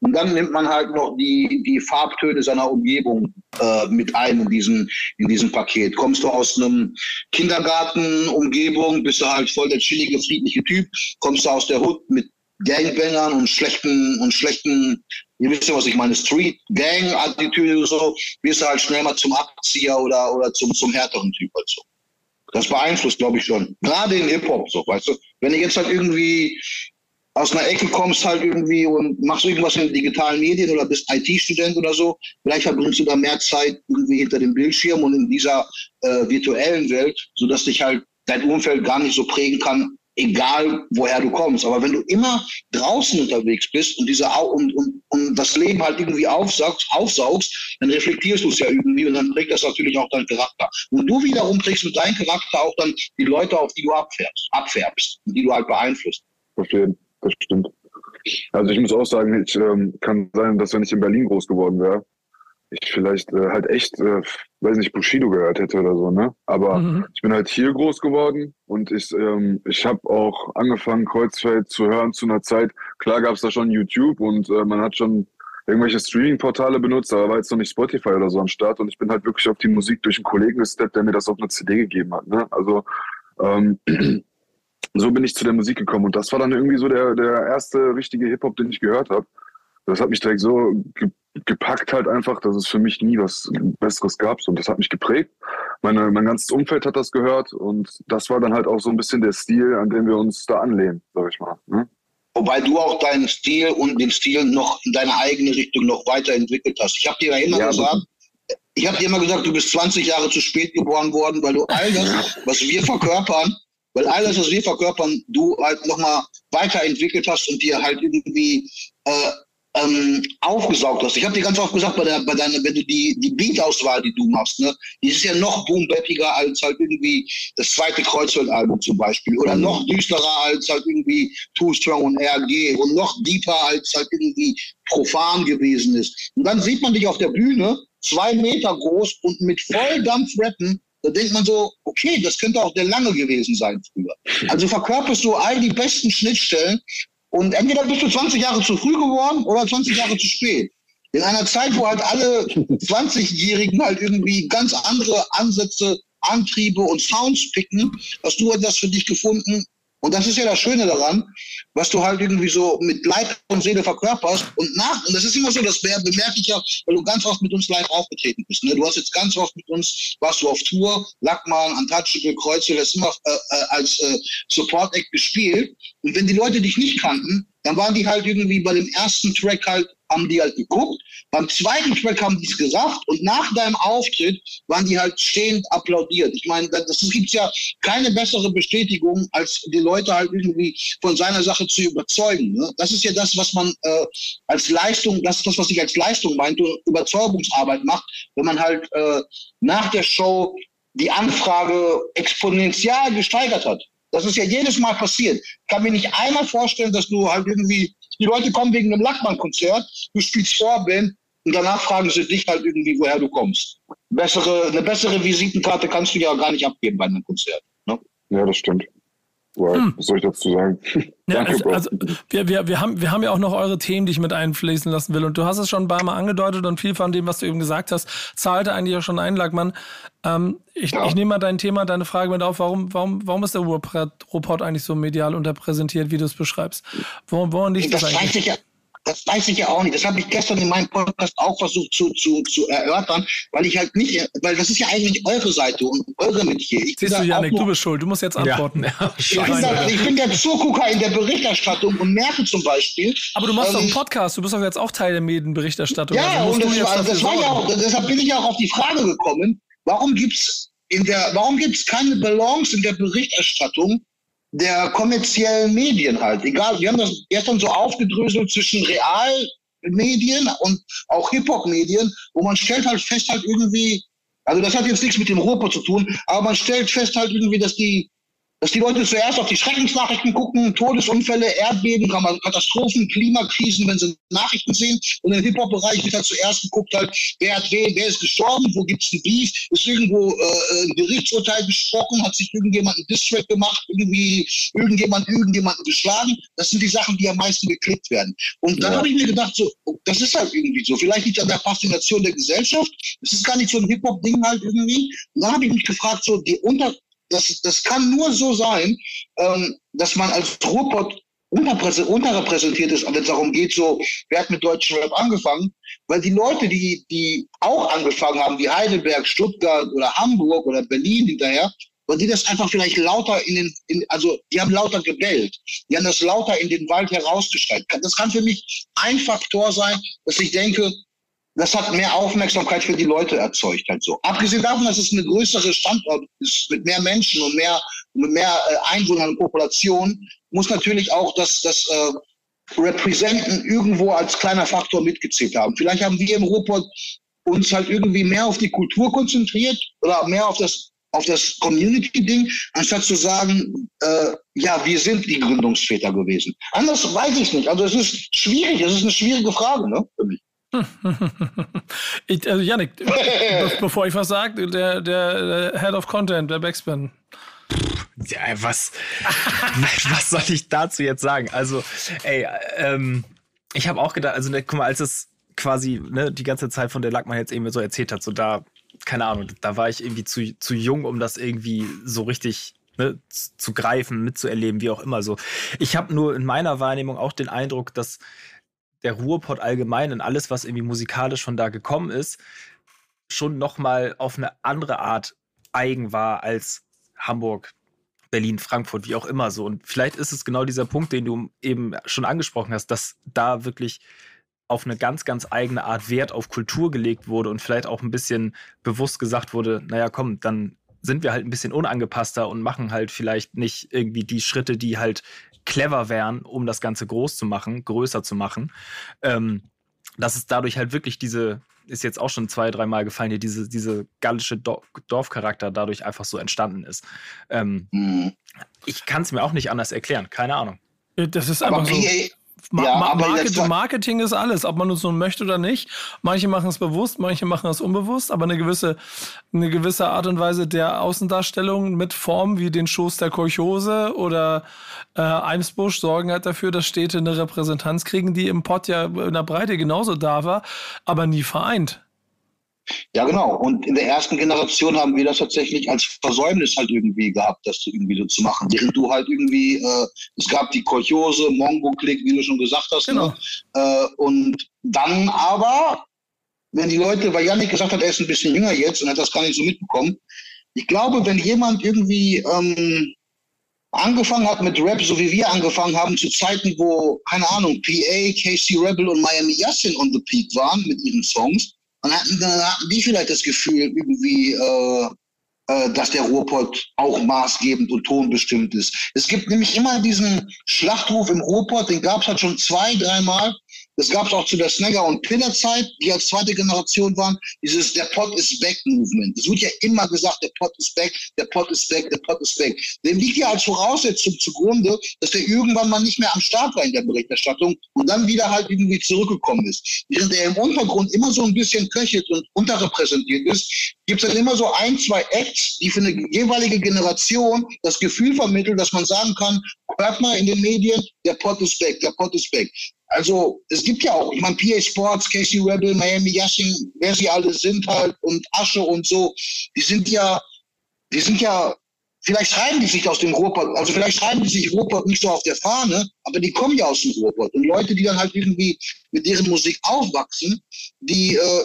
Und dann nimmt man halt noch die, die Farbtöne seiner Umgebung äh, mit ein in diesem, in diesem Paket. Kommst du aus einem Kindergarten-Umgebung, bist du halt voll der chillige, friedliche Typ. Kommst du aus der Hut mit Gangbangern und schlechten und schlechten, ihr wisst ja, was ich meine, Street-Gang-Attitüde oder so, wirst du halt schnell mal zum Abzieher oder, oder zum, zum härteren Typ halt so. Das beeinflusst, glaube ich, schon. Gerade in Hip-Hop so, weißt du. Wenn du jetzt halt irgendwie aus einer Ecke kommst halt irgendwie und machst irgendwas in digitalen Medien oder bist IT-Student oder so, vielleicht verbringst du da mehr Zeit irgendwie hinter dem Bildschirm und in dieser äh, virtuellen Welt, sodass dich halt dein Umfeld gar nicht so prägen kann, egal woher du kommst. Aber wenn du immer draußen unterwegs bist und, diese, und, und, und das Leben halt irgendwie aufsaugst, aufsaugst, dann reflektierst du es ja irgendwie und dann prägt das natürlich auch deinen Charakter. Und du wiederum trägst mit deinem Charakter auch dann die Leute, auf die du abfärbst, abfärbst und die du halt beeinflusst. Verstehen, das stimmt. Also ich muss auch sagen, ich ähm, kann sein, dass wenn ich in Berlin groß geworden wäre, ich vielleicht äh, halt echt, äh, weiß nicht, Bushido gehört hätte oder so, ne? Aber mhm. ich bin halt hier groß geworden und ich, ähm, ich habe auch angefangen, Kreuzfeld zu hören zu einer Zeit. Klar gab es da schon YouTube und äh, man hat schon irgendwelche Streaming-Portale benutzt, aber war jetzt noch nicht Spotify oder so am Start und ich bin halt wirklich auf die Musik durch einen Kollegen gesteppt, der mir das auf eine CD gegeben hat, ne? Also ähm, so bin ich zu der Musik gekommen und das war dann irgendwie so der, der erste richtige Hip-Hop, den ich gehört habe. Das hat mich direkt so gepackt halt einfach, dass es für mich nie was Besseres gab. Und das hat mich geprägt. Meine, mein ganzes Umfeld hat das gehört und das war dann halt auch so ein bisschen der Stil, an dem wir uns da anlehnen, sag ich mal. Ne? Wobei du auch deinen Stil und den Stil noch in deine eigene Richtung noch weiterentwickelt hast. Ich habe dir ja immer ja, gesagt, ich habe dir immer gesagt, du bist 20 Jahre zu spät geboren worden, weil du all das, was wir verkörpern, weil all das, was wir verkörpern, du halt nochmal weiterentwickelt hast und dir halt irgendwie äh, ähm, aufgesaugt hast. Ich habe dir ganz oft gesagt, bei, der, bei deiner, wenn du die, die Beat-Auswahl, die du machst, ne, die ist ja noch boombappiger als halt irgendwie das zweite Kreuzfeld-Album zum Beispiel. Oder mhm. noch düsterer als halt irgendwie Too Strong und RG und noch deeper als halt irgendwie profan gewesen ist. Und dann sieht man dich auf der Bühne, zwei Meter groß und mit Volldampf rappen. Da denkt man so, okay, das könnte auch der Lange gewesen sein früher. Also verkörperst du all die besten Schnittstellen und entweder bist du 20 Jahre zu früh geworden oder 20 Jahre zu spät. In einer Zeit, wo halt alle 20-Jährigen halt irgendwie ganz andere Ansätze, Antriebe und Sounds picken, hast du etwas für dich gefunden, Und das ist ja das Schöne daran, was du halt irgendwie so mit Leib und Seele verkörperst. Und nach, und das ist immer so, das bemerke ich ja, weil du ganz oft mit uns live aufgetreten bist. Ne? Du hast jetzt ganz oft mit uns, warst du auf Tour, Lackmann, Untouchable, Kreuze, das immer äh, äh, als äh, Support-Act gespielt. Und wenn die Leute dich nicht kannten, dann waren die halt irgendwie bei dem ersten Track halt haben die halt geguckt. Beim zweiten Track haben die es gesagt und nach deinem Auftritt waren die halt stehend applaudiert. Ich meine, das gibt ja keine bessere Bestätigung, als die Leute halt irgendwie von seiner Sache zu überzeugen. Ne? Das ist ja das, was man äh, als Leistung, das ist das, was ich als Leistung meinte, Überzeugungsarbeit macht, wenn man halt äh, nach der Show die Anfrage exponentiell gesteigert hat. Das ist ja jedes Mal passiert. Ich kann mir nicht einmal vorstellen, dass du halt irgendwie die Leute kommen wegen einem Lackmann-Konzert, du spielst Vorband und danach fragen sie dich halt irgendwie, woher du kommst. Bessere, eine bessere Visitenkarte kannst du ja gar nicht abgeben bei einem Konzert. Ne? Ja, das stimmt. Hm. Was soll ich dazu sagen? Ja, Danke, also, also, wir, wir, wir, haben, wir haben ja auch noch eure Themen, die ich mit einfließen lassen will. Und du hast es schon ein paar Mal angedeutet und viel von dem, was du eben gesagt hast, zahlte eigentlich auch schon ein, Lackmann. Ähm, ich, ja. ich nehme mal dein Thema, deine Frage mit auf. Warum, warum, warum ist der Ruhrpott eigentlich so medial unterpräsentiert, wie du es beschreibst? Woran, woran liegt das, das eigentlich? Ja das weiß ich ja auch nicht. Das habe ich gestern in meinem Podcast auch versucht zu, zu, zu erörtern, weil ich halt nicht, weil das ist ja eigentlich eure Seite und eure Metier. Ich Siehst du, Janik, du bist schuld. Du musst jetzt antworten. Ja. ich, bin da, ich, bin der Zugucker in der Berichterstattung und merke zum Beispiel. Aber du machst ähm, doch einen Podcast. Du bist doch jetzt auch Teil der Medienberichterstattung. Ja, also und das, war, das war ja auch, deshalb bin ich ja auch auf die Frage gekommen, warum gibt's in der, warum gibt's keine Balance in der Berichterstattung der kommerziellen Medien halt. Egal, wir haben das gestern so aufgedröselt zwischen Realmedien und auch Hip-Hop-Medien, wo man stellt halt fest halt irgendwie, also das hat jetzt nichts mit dem Ruhrpott zu tun, aber man stellt fest halt irgendwie, dass die dass die Leute zuerst auf die Schreckensnachrichten gucken, Todesunfälle, Erdbeben, Katastrophen, Klimakrisen, wenn sie Nachrichten sehen. Und im Hip-Hop-Bereich wird halt zuerst geguckt, halt, wer hat wen, wer ist gestorben, wo gibt's ein Beef, ist irgendwo äh, ein Gerichtsurteil besprochen, hat sich irgendjemand ein Distrack gemacht, irgendwie irgendjemand irgendjemanden geschlagen. Das sind die Sachen, die am meisten geklickt werden. Und dann ja. habe ich mir gedacht, so, das ist halt irgendwie so. Vielleicht liegt an der Faszination der Gesellschaft. Es ist gar nicht so ein Hip-Hop-Ding halt irgendwie. Und dann habe ich mich gefragt, so die unter das, das kann nur so sein, ähm, dass man als Ruhrpott unterrepräsentiert ist, wenn es darum geht, so, wer hat mit deutschem Rap angefangen? Weil die Leute, die, die auch angefangen haben, wie Heidelberg, Stuttgart oder Hamburg oder Berlin hinterher, weil die das einfach vielleicht lauter in den, in, also die haben lauter gebellt, die haben das lauter in den Wald herausgeschreit. Das kann für mich ein Faktor sein, dass ich denke, das hat mehr Aufmerksamkeit für die Leute erzeugt halt so. Abgesehen davon, dass es eine größere Standort ist mit mehr Menschen und mehr, mit mehr äh, Einwohnern und Population, muss natürlich auch das, das äh, Representen irgendwo als kleiner Faktor mitgezählt haben. Vielleicht haben wir im Ruhrpott uns halt irgendwie mehr auf die Kultur konzentriert oder mehr auf das auf das Community-Ding, anstatt zu sagen, äh, ja, wir sind die Gründungsväter gewesen. Anders weiß ich nicht. Also es ist schwierig, es ist eine schwierige Frage ne, für mich. Ich, also Janik, be bevor ich was sage, der, der, der, Head of Content, der Backspin. Ja, was, was soll ich dazu jetzt sagen? Also, ey, ähm, ich habe auch gedacht, also ne, guck mal, als es quasi ne, die ganze Zeit von der Lackmann jetzt eben so erzählt hat, so da, keine Ahnung, da war ich irgendwie zu, zu jung, um das irgendwie so richtig ne, zu greifen, mitzuerleben, wie auch immer so. Ich habe nur in meiner Wahrnehmung auch den Eindruck, dass der Ruhrpott allgemein und alles, was irgendwie musikalisch von da gekommen ist, schon nochmal auf eine andere Art eigen war als Hamburg, Berlin, Frankfurt, wie auch immer so. Und vielleicht ist es genau dieser Punkt, den du eben schon angesprochen hast, dass da wirklich auf eine ganz, ganz eigene Art Wert auf Kultur gelegt wurde und vielleicht auch ein bisschen bewusst gesagt wurde, naja, komm, dann sind wir halt ein bisschen unangepasster und machen halt vielleicht nicht irgendwie die Schritte, die halt clever wären, um das Ganze groß zu machen, größer zu machen. Ähm, dass es dadurch halt wirklich diese, ist jetzt auch schon zwei, dreimal gefallen, hier diese, diese gallische Dorfcharakter dadurch einfach so entstanden ist. Ähm, mhm. Ich kann es mir auch nicht anders erklären, keine Ahnung. Das ist aber einfach so. Ma ja, Ma Marketing, Marketing, ist alles, ob man es nun möchte oder nicht. Manche machen es bewusst, manche machen es unbewusst, aber eine gewisse, eine gewisse Art und Weise der Außendarstellung mit Formen wie den Schoß der Kolchose oder äh, Eimsbusch sorgen halt dafür, dass Städte eine Repräsentanz kriegen, die im Pott ja in der Breite genauso da war, aber nie vereint. Ja, genau. Und in der ersten Generation haben wir das tatsächlich als Versäumnis halt irgendwie gehabt, das irgendwie so zu machen. Während du halt irgendwie, äh, es gab die Kolchose, Mongo-Klick, wie du schon gesagt hast. Ne? Genau. Ne? Äh, und dann aber, wenn die Leute, weil Janik gesagt hat, er ist ein bisschen jünger jetzt und hat das gar nicht so mitbekommen. Ich glaube, wenn jemand irgendwie ähm, angefangen hat mit Rap, so wie wir angefangen haben, zu Zeiten, wo, keine Ahnung, PA, KC Rebel und Miami Yassin on the peak waren mit ihren Songs, dann hatten, dann hatten die vielleicht das Gefühl, irgendwie, äh, äh, dass der Ruhrpott auch maßgebend und tonbestimmt ist. Es gibt nämlich immer diesen Schlachtruf im Ruhrpott, den gab es halt schon zwei, dreimal. Das gab es auch zu der Snagger- und Pillar-Zeit, die als zweite Generation waren. Dieses Der Pot is back Movement. Es wird ja immer gesagt, der Pot is back, der Pot is back, der Pot is back. Dem liegt ja als Voraussetzung zugrunde, dass der irgendwann mal nicht mehr am Start war in der Berichterstattung und dann wieder halt irgendwie zurückgekommen ist. Während er im Untergrund immer so ein bisschen köchelt und unterrepräsentiert ist, gibt es dann immer so ein, zwei Acts, die für eine jeweilige Generation das Gefühl vermitteln, dass man sagen kann, hört mal in den Medien, der Pot is back, der Pot is back. Also es gibt ja auch, ich meine, PA Sports, Casey Rebel, Miami Yashing, wer sie alle sind halt und Asche und so, die sind ja, die sind ja, vielleicht schreiben die sich aus dem Ruhrpott, also vielleicht schreiben die sich Ruhrpott nicht so auf der Fahne, aber die kommen ja aus dem Ruhrpott. Und Leute, die dann halt irgendwie mit deren Musik aufwachsen, die, äh,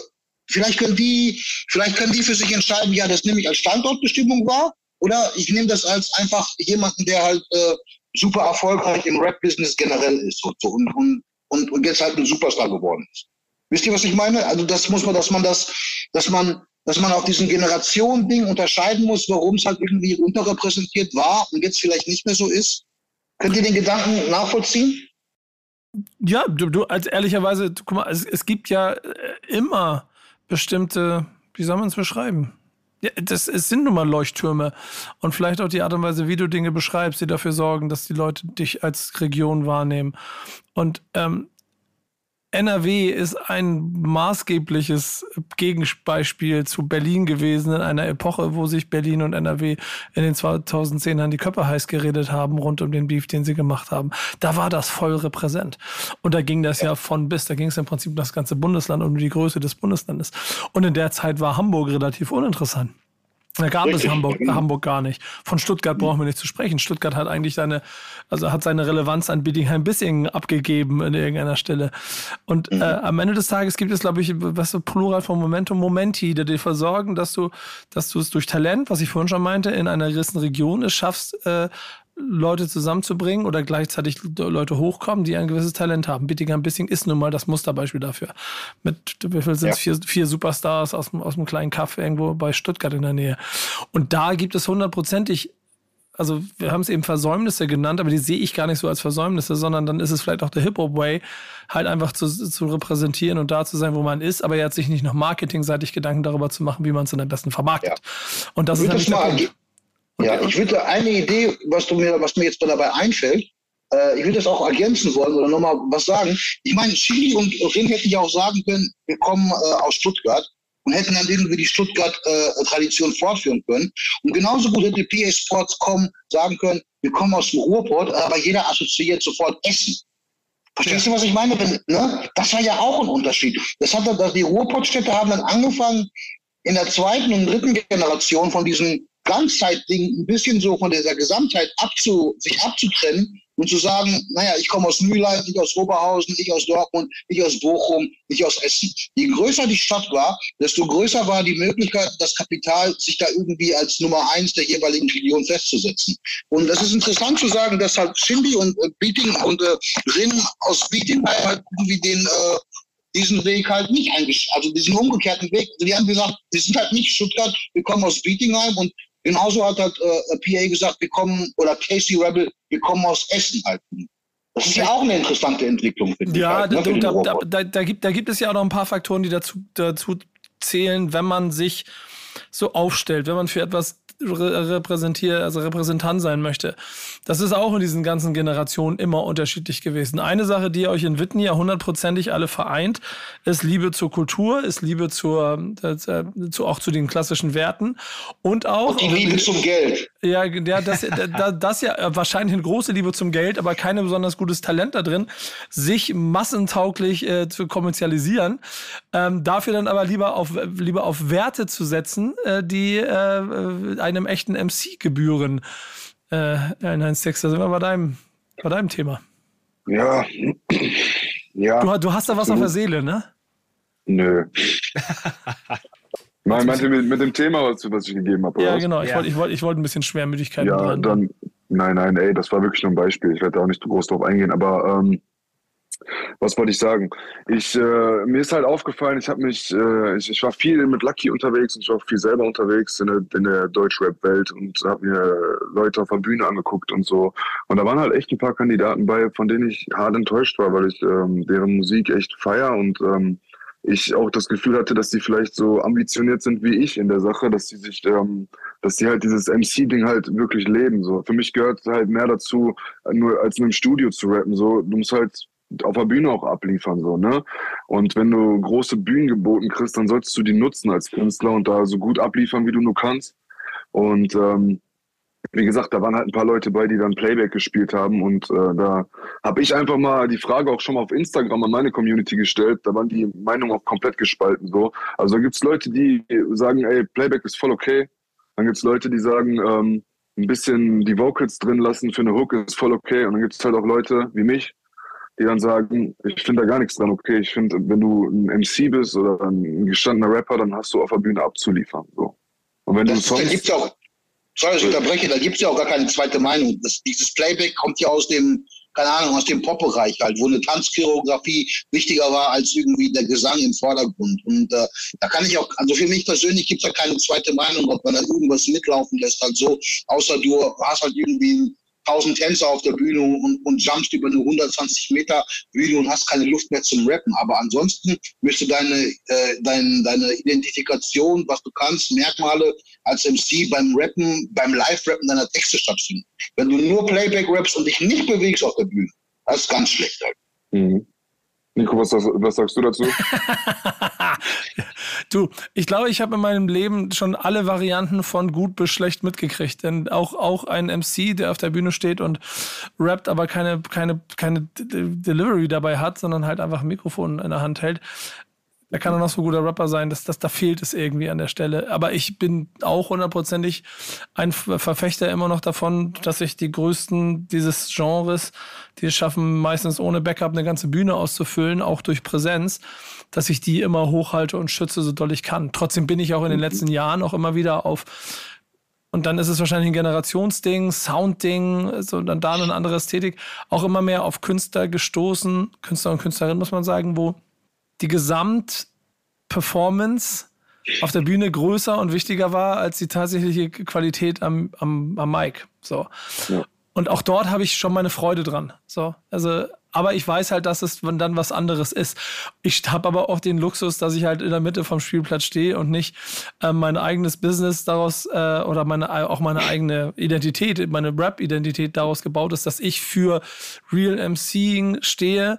vielleicht können die, vielleicht können die für sich entscheiden, ja, das nehme ich als Standortbestimmung wahr, oder ich nehme das als einfach jemanden, der halt äh, super erfolgreich im Rap-Business generell ist und so. Und, und und, und jetzt halt ein Superstar geworden ist. Wisst ihr, was ich meine? Also das muss man, dass man das, dass man, dass man auf diesem Generationen-Ding unterscheiden muss, warum es halt irgendwie unterrepräsentiert war und jetzt vielleicht nicht mehr so ist. Könnt ihr den Gedanken nachvollziehen? Ja, du, du als ehrlicherweise, guck mal, es, es gibt ja äh, immer bestimmte, wie soll man es beschreiben? Ja, das es sind nun mal Leuchttürme. Und vielleicht auch die Art und Weise, wie du Dinge beschreibst, die dafür sorgen, dass die Leute dich als Region wahrnehmen. Und ähm, NRW ist ein maßgebliches Gegenbeispiel zu Berlin gewesen in einer Epoche, wo sich Berlin und NRW in den 2010ern die Köpfe heiß geredet haben rund um den Beef, den sie gemacht haben. Da war das voll repräsent. Und da ging das ja von bis, da ging es im Prinzip um das ganze Bundesland und um die Größe des Bundeslandes. Und in der Zeit war Hamburg relativ uninteressant. Da gab es Hamburg, Hamburg gar nicht. Von Stuttgart brauchen wir nicht zu sprechen. Stuttgart hat eigentlich seine, also hat seine Relevanz an Bietigheim-Bissingen abgegeben an irgendeiner Stelle. Und mhm. äh, am Ende des Tages gibt es, glaube ich, was so Plural von Momentum Momenti, die dir versorgen, dass du, dass du es durch Talent, was ich vorhin schon meinte, in einer gewissen Region es schaffst, äh, Leute zusammenzubringen oder gleichzeitig Leute hochkommen, die ein gewisses Talent haben. Bittinger Bissing ist nun mal das Musterbeispiel dafür. Mit, wie viel sind es? Ja. Vier, vier Superstars aus, aus einem kleinen Kaff irgendwo bei Stuttgart in der Nähe. Und da gibt es hundertprozentig also wir haben es eben Versäumnisse genannt, aber die sehe ich gar nicht so als Versäumnisse, sondern dann ist es vielleicht auch der Hip-Hop-Way, halt einfach zu, zu repräsentieren und da zu sein, wo man ist, aber jetzt sich nicht noch marketingseitig Gedanken darüber zu machen, wie man es dann am besten vermarktet. Ja. Und das ist nämlich der Punkt. Ja, ich würde eine Idee, was, du mir, was mir jetzt dabei einfällt, äh, ich würde das auch ergänzen wollen oder nochmal was sagen. Ich meine, Chili und Rin hätten ja auch sagen können, wir kommen äh, aus Stuttgart und hätten dann irgendwie die Stuttgart-Tradition äh, fortführen können. Und genauso gut hätte PA Sports kommen, sagen können, wir kommen aus dem Ruhrport, aber jeder assoziiert sofort Essen. Verstehst ja. du, was ich meine? Wenn, ne? Das war ja auch ein Unterschied. Das hat dann, die Ruhrpottstädte haben dann angefangen, in der zweiten und dritten Generation von diesen Ganzzeitding ein bisschen so von dieser Gesamtheit abzu, sich abzutrennen und zu sagen, naja, ich komme aus Mülheim, ich aus Oberhausen, ich aus Dortmund, ich aus Bochum, ich aus Essen. Je größer die Stadt war, desto größer war die Möglichkeit, das Kapital sich da irgendwie als Nummer eins der jeweiligen Region festzusetzen. Und das ist interessant zu sagen, dass halt Shindy und äh, Beating und äh, Rin aus Beating halt irgendwie den äh, diesen Weg halt nicht eingeschlagen, also diesen umgekehrten Weg. Die haben gesagt, wir sind halt nicht Stuttgart, wir kommen aus Bietingheim und Genauso hat halt äh, PA gesagt, wir kommen, oder Casey Rebel, wir kommen aus Essen halt. Das ist ja auch eine interessante Entwicklung, finde ja, ich. Halt, ne, da, da, da, da, gibt, da gibt es ja auch noch ein paar Faktoren, die dazu, dazu zählen, wenn man sich so aufstellt, wenn man für etwas repräsentiert, also Repräsentant sein möchte. Das ist auch in diesen ganzen Generationen immer unterschiedlich gewesen. Eine Sache, die euch in Witten ja hundertprozentig alle vereint, ist Liebe zur Kultur, ist Liebe zur, äh, zu, auch zu den klassischen Werten und auch. Und die Liebe zum Geld. Ja, ja das, das, das ja wahrscheinlich eine große Liebe zum Geld, aber keine besonders gutes Talent da drin, sich massentauglich äh, zu kommerzialisieren. Ähm, dafür dann aber lieber auf, lieber auf Werte zu setzen, äh, die äh, einem echten MC gebühren. Äh, nein, Sex, da sind wir bei deinem, bei deinem Thema. Ja. ja. Du, du hast da was auf der Seele, ne? Nö. Nein, meinte mit, mit dem Thema, was, was ich gegeben habe. Ja, genau. Ich ja. wollte ich wollt, ich wollt ein bisschen Schwermüdigkeit Ja, dran. dann, nein, nein, ey, das war wirklich nur ein Beispiel. Ich werde da auch nicht groß drauf eingehen, aber ähm, was wollte ich sagen? Ich, äh, mir ist halt aufgefallen, ich habe mich, äh, ich, ich war viel mit Lucky unterwegs und ich war viel selber unterwegs in der, in der Deutschrap-Welt und habe mir Leute auf der Bühne angeguckt und so. Und da waren halt echt ein paar Kandidaten bei, von denen ich hart enttäuscht war, weil ich ähm, deren Musik echt feier und ähm, ich auch das Gefühl hatte, dass die vielleicht so ambitioniert sind wie ich in der Sache, dass sie sich, ähm, dass die halt dieses MC-Ding halt wirklich leben. So, für mich gehört halt mehr dazu, nur als nur im Studio zu rappen. So, du musst halt auf der Bühne auch abliefern, so, ne? Und wenn du große Bühnen geboten kriegst, dann solltest du die nutzen als Künstler und da so gut abliefern, wie du nur kannst. Und ähm, wie gesagt, da waren halt ein paar Leute bei, die dann Playback gespielt haben und äh, da habe ich einfach mal die Frage auch schon mal auf Instagram an meine Community gestellt. Da waren die Meinungen auch komplett gespalten. So, also da gibt's Leute, die sagen, ey, Playback ist voll okay. Dann gibt's Leute, die sagen, ähm, ein bisschen die Vocals drin lassen für eine Hook ist voll okay. Und dann gibt's halt auch Leute wie mich, die dann sagen, ich finde da gar nichts dran okay. Ich finde, wenn du ein MC bist oder ein gestandener Rapper, dann hast du auf der Bühne abzuliefern. So. Und wenn das du Songs, da gibt's auch, sorry, ich unterbreche, da gibt's ja auch gar keine zweite Meinung. Das, dieses Playback kommt ja aus dem, keine Ahnung, aus dem Pop-Bereich halt, wo eine Tanzchoreografie wichtiger war als irgendwie der Gesang im Vordergrund. Und äh, da kann ich auch, also für mich persönlich gibt's ja keine zweite Meinung, ob man da irgendwas mitlaufen lässt, halt so, außer du hast halt irgendwie ein 1000 Tänzer auf der Bühne und, und jumpst über eine 120 Meter Bühne und hast keine Luft mehr zum Rappen. Aber ansonsten müsste deine, äh, dein, deine Identifikation, was du kannst, Merkmale als MC beim Rappen, beim Live-Rappen deiner Texte stattfinden. Wenn du nur Playback rappst und dich nicht bewegst auf der Bühne, das ist ganz schlecht halt. Mhm. Nico, was, was, sagst du dazu? du, ich glaube, ich habe in meinem Leben schon alle Varianten von gut bis schlecht mitgekriegt. Denn auch, auch ein MC, der auf der Bühne steht und rappt, aber keine, keine, keine Delivery dabei hat, sondern halt einfach ein Mikrofon in der Hand hält, er kann auch noch so guter Rapper sein, dass, dass da fehlt es irgendwie an der Stelle. Aber ich bin auch hundertprozentig ein Verfechter immer noch davon, dass ich die größten dieses Genres, die es schaffen, meistens ohne Backup eine ganze Bühne auszufüllen, auch durch Präsenz, dass ich die immer hochhalte und schütze, so doll ich kann. Trotzdem bin ich auch in den letzten Jahren auch immer wieder auf und dann ist es wahrscheinlich ein Generationsding, Soundding, so dann da eine andere Ästhetik, auch immer mehr auf Künstler gestoßen, Künstler und Künstlerinnen, muss man sagen, wo die Gesamtperformance auf der Bühne größer und wichtiger war als die tatsächliche Qualität am, am, am Mic. So. Ja. Und auch dort habe ich schon meine Freude dran. So. Also, aber ich weiß halt, dass es dann was anderes ist. Ich habe aber auch den Luxus, dass ich halt in der Mitte vom Spielplatz stehe und nicht äh, mein eigenes Business daraus äh, oder meine, auch meine eigene Identität, meine Rap-Identität daraus gebaut ist, dass ich für Real MCing stehe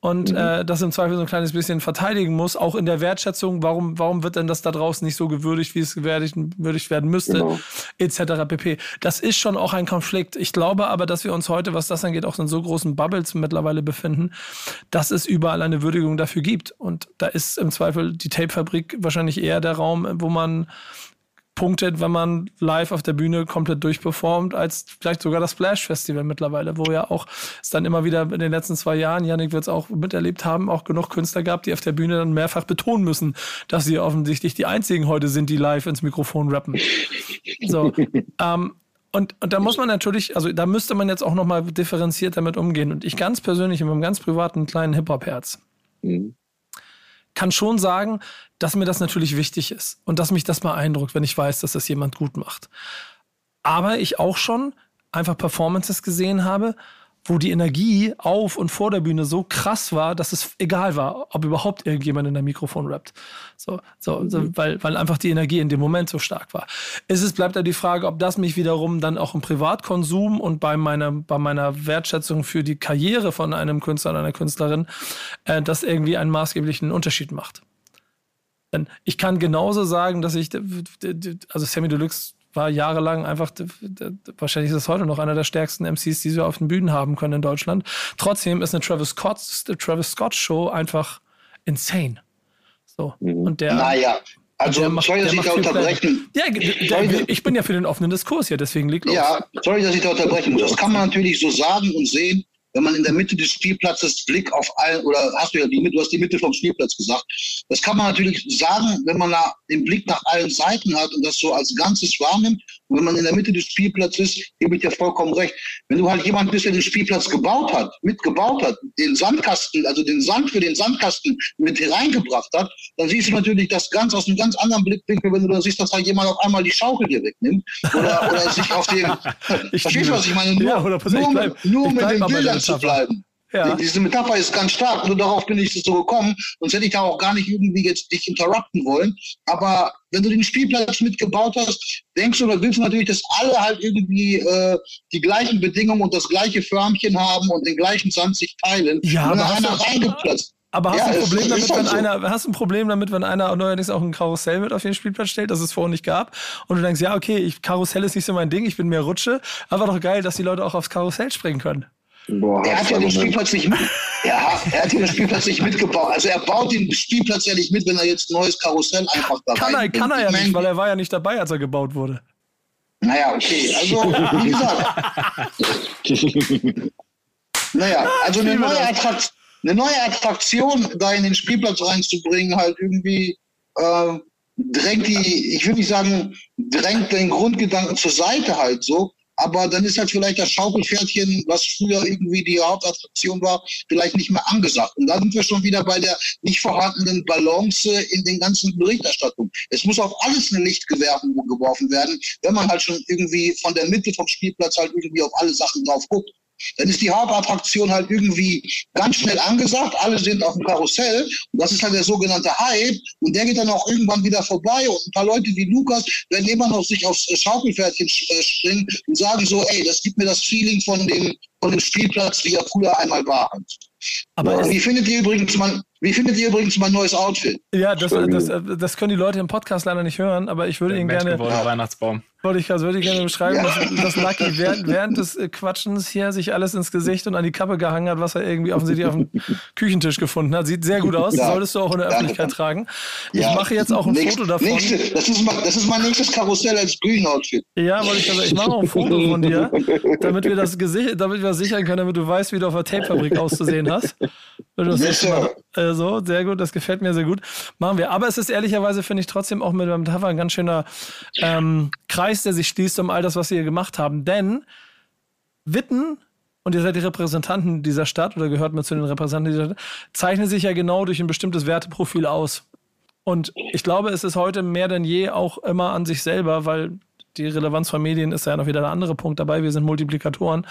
und mhm. äh, das im Zweifel so ein kleines bisschen verteidigen muss, auch in der Wertschätzung, warum, warum wird denn das da draußen nicht so gewürdigt, wie es gewürdigt, gewürdigt werden müsste, genau. etc. pp. Das ist schon auch ein Konflikt. Ich glaube aber, dass wir uns heute, was das angeht, auch in so großen Bubbles mittlerweile befinden, dass es überall eine Würdigung dafür gibt. Und da ist im Zweifel die Tape-Fabrik wahrscheinlich eher der Raum, wo man punktet, wenn man live auf der Bühne komplett durchperformt, als vielleicht sogar das Splash Festival mittlerweile, wo ja auch es dann immer wieder in den letzten zwei Jahren, Janik wird es auch miterlebt haben, auch genug Künstler gab, die auf der Bühne dann mehrfach betonen müssen, dass sie offensichtlich die einzigen heute sind, die live ins Mikrofon rappen. So. ähm, und, und da muss man natürlich, also da müsste man jetzt auch nochmal differenziert damit umgehen. Und ich ganz persönlich in meinem ganz privaten kleinen Hip-Hop-Herz. Mhm kann schon sagen, dass mir das natürlich wichtig ist und dass mich das beeindruckt, wenn ich weiß, dass das jemand gut macht. Aber ich auch schon einfach Performances gesehen habe, wo die Energie auf und vor der Bühne so krass war, dass es egal war, ob überhaupt irgendjemand in der Mikrofon rappt. So, so, mhm. weil, weil einfach die Energie in dem Moment so stark war. Es ist, bleibt ja die Frage, ob das mich wiederum dann auch im Privatkonsum und bei meiner, bei meiner Wertschätzung für die Karriere von einem Künstler oder einer Künstlerin, äh, das irgendwie einen maßgeblichen Unterschied macht. Denn ich kann genauso sagen, dass ich, also Sammy Deluxe war jahrelang einfach, wahrscheinlich ist es heute noch einer der stärksten MCs, die wir auf den Bühnen haben können in Deutschland. Trotzdem ist eine Travis Scott, Travis Scott Show einfach insane. So. Mhm. Und der. Naja. Also, der macht, sorry, dass ich da unterbrechen. Ja, der, ich bin ja für den offenen Diskurs hier, deswegen liegt los. Ja, sorry, dass ich da unterbrechen muss. Das kann man natürlich so sagen und sehen, wenn man in der Mitte des Spielplatzes Blick auf allen, oder hast du ja die Mitte, du hast die Mitte vom Spielplatz gesagt. Das kann man natürlich sagen, wenn man da den Blick nach allen Seiten hat und das so als Ganzes wahrnimmt. Und wenn man in der Mitte des Spielplatzes ist, gebe ich dir vollkommen recht. Wenn du halt jemand bist, der den Spielplatz gebaut hat, mitgebaut hat, den Sandkasten, also den Sand für den Sandkasten mit hereingebracht hat, dann siehst du natürlich das ganz aus einem ganz anderen Blickwinkel, wenn du da siehst, dass da jemand auf einmal die Schaukel dir wegnimmt oder, oder sich auf den, verstehst du, was ich meine? Nur, ja, nur, bleib, nur mit den Bildern zu bleiben. Ja. Diese Metapher ist ganz stark, nur darauf bin ich so gekommen, sonst hätte ich da auch gar nicht irgendwie jetzt dich interrupten wollen. Aber wenn du den Spielplatz mitgebaut hast, denkst du oder willst du natürlich, dass alle halt irgendwie äh, die gleichen Bedingungen und das gleiche Förmchen haben und den gleichen Sand sich teilen. Ja, wenn aber einer reingeplatzt. Aber hast, ja, du ein Problem damit, wenn so. einer, hast ein Problem damit, wenn einer neuerdings auch ein Karussell mit auf den Spielplatz stellt, das es vorher nicht gab, und du denkst, ja, okay, ich, Karussell ist nicht so mein Ding, ich bin mehr Rutsche, aber doch geil, dass die Leute auch aufs Karussell springen können. Boah, er hat ja den Spielplatz nicht mit, ja, er hat den Spielplatz nicht mitgebaut. Also er baut den Spielplatz ja nicht mit, wenn er jetzt ein neues Karussell einfach da Kann er, kann er ja nicht, weil er war ja nicht dabei, als er gebaut wurde. Naja, okay. Also, wie gesagt. naja, also eine neue, Attrakt, eine neue Attraktion da in den Spielplatz reinzubringen, halt irgendwie äh, drängt die, ich würde nicht sagen, drängt den Grundgedanken zur Seite halt so, aber dann ist halt vielleicht das Schaukelpferdchen, was früher irgendwie die Hauptattraktion war, vielleicht nicht mehr angesagt. Und da sind wir schon wieder bei der nicht vorhandenen Balance in den ganzen Berichterstattungen. Es muss auf alles ein Licht geworfen werden, wenn man halt schon irgendwie von der Mitte vom Spielplatz halt irgendwie auf alle Sachen drauf guckt. Dann ist die Hauptattraktion halt irgendwie ganz schnell angesagt. Alle sind auf dem Karussell. Und das ist halt der sogenannte Hype. Und der geht dann auch irgendwann wieder vorbei. Und ein paar Leute wie Lukas werden immer noch sich aufs Schaukelpferdchen äh, springen und sagen so, ey, das gibt mir das Feeling von dem, von dem Spielplatz, wie er früher einmal war. Aber wie findet ihr übrigens mein, wie findet ihr übrigens mein neues Outfit? Ja, das, das, das können die Leute im Podcast leider nicht hören, aber ich würde Ihnen gerne. Weihnachtsbaum. Wollte ich, also würde ich gerne beschreiben, ja. dass, dass Lucky während, während des äh, Quatschens hier sich alles ins Gesicht und an die Kappe gehangen hat, was er irgendwie offensichtlich auf dem Küchentisch gefunden hat. Sieht sehr gut aus. Ja. Solltest du auch in der Öffentlichkeit tragen. Ich ja. mache jetzt auch ein Nächst, Foto davon. Nächste, das, ist mein, das ist mein nächstes Karussell als Bühnenoutfit. Ja, wollte ich also, ich mache auch ein Foto von dir, damit wir das Gesicht, damit wir sichern können, damit du weißt, wie du auf der Tapefabrik auszusehen hast. Du hast yes, äh, so, sehr gut, das gefällt mir sehr gut. Machen wir. Aber es ist ehrlicherweise, finde ich, trotzdem auch mit dem Metapher ein ganz schöner ähm, Kreis, der sich schließt um all das, was wir hier gemacht haben. Denn Witten, und ihr seid die Repräsentanten dieser Stadt oder gehört mir zu den Repräsentanten dieser Stadt, zeichnen sich ja genau durch ein bestimmtes Werteprofil aus. Und ich glaube, es ist heute mehr denn je auch immer an sich selber, weil die Relevanz von Medien ist ja noch wieder der andere Punkt dabei. Wir sind Multiplikatoren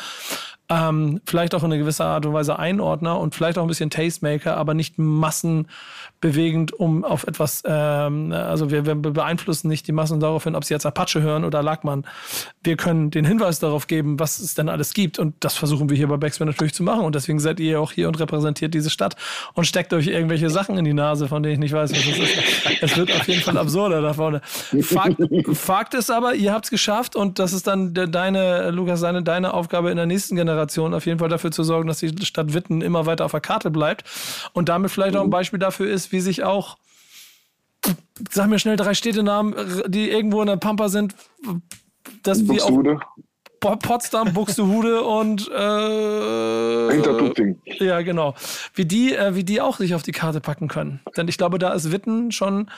ähm, vielleicht auch in einer gewisser Art und Weise Einordner und vielleicht auch ein bisschen Tastemaker, aber nicht massenbewegend, um auf etwas, ähm, also wir, wir, beeinflussen nicht die Massen daraufhin, ob sie jetzt Apache hören oder Lagmann. Wir können den Hinweis darauf geben, was es denn alles gibt und das versuchen wir hier bei Backspin natürlich zu machen und deswegen seid ihr auch hier und repräsentiert diese Stadt und steckt euch irgendwelche Sachen in die Nase, von denen ich nicht weiß, was es ist. Es wird auf jeden Fall absurder da vorne. Fakt, Fakt ist aber, ihr habt es geschafft und das ist dann deine, Lukas, deine, deine Aufgabe in der nächsten Generation Generation auf jeden Fall dafür zu sorgen, dass die Stadt Witten immer weiter auf der Karte bleibt. Und damit vielleicht auch ein Beispiel dafür ist, wie sich auch, sag mir schnell drei Städtenamen, die irgendwo in der Pampa sind, dass wir auch Potsdam, Buxtehude und äh, Hintertupfing. Ja, genau. Wie die, äh, wie die auch sich auf die Karte packen können. Denn ich glaube, da ist Witten schon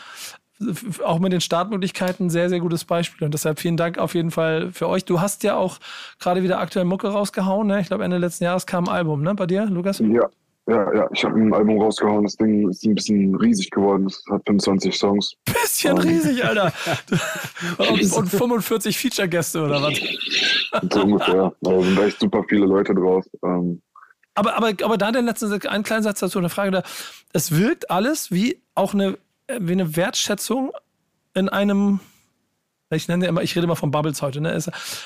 auch mit den Startmöglichkeiten sehr, sehr gutes Beispiel. Und deshalb vielen Dank auf jeden Fall für euch. Du hast ja auch gerade wieder aktuell Mucke rausgehauen. Ne? Ich glaube, Ende letzten Jahres kam ein Album, ne? Bei dir, Lukas? Ja, Ja, ja, ich habe ein Album rausgehauen. Das Ding ist ein bisschen riesig geworden. Es hat 25 Songs. Bisschen um, riesig, Alter. und, und 45 Feature-Gäste oder was? so ungefähr. Da sind echt super viele Leute drauf. Ähm, aber, aber, aber da der letzte, ein kleiner Satz dazu, eine Frage da. Es wirkt alles wie auch eine, wie eine Wertschätzung in einem ich nenne immer, ich rede immer von Bubbles heute. Ne?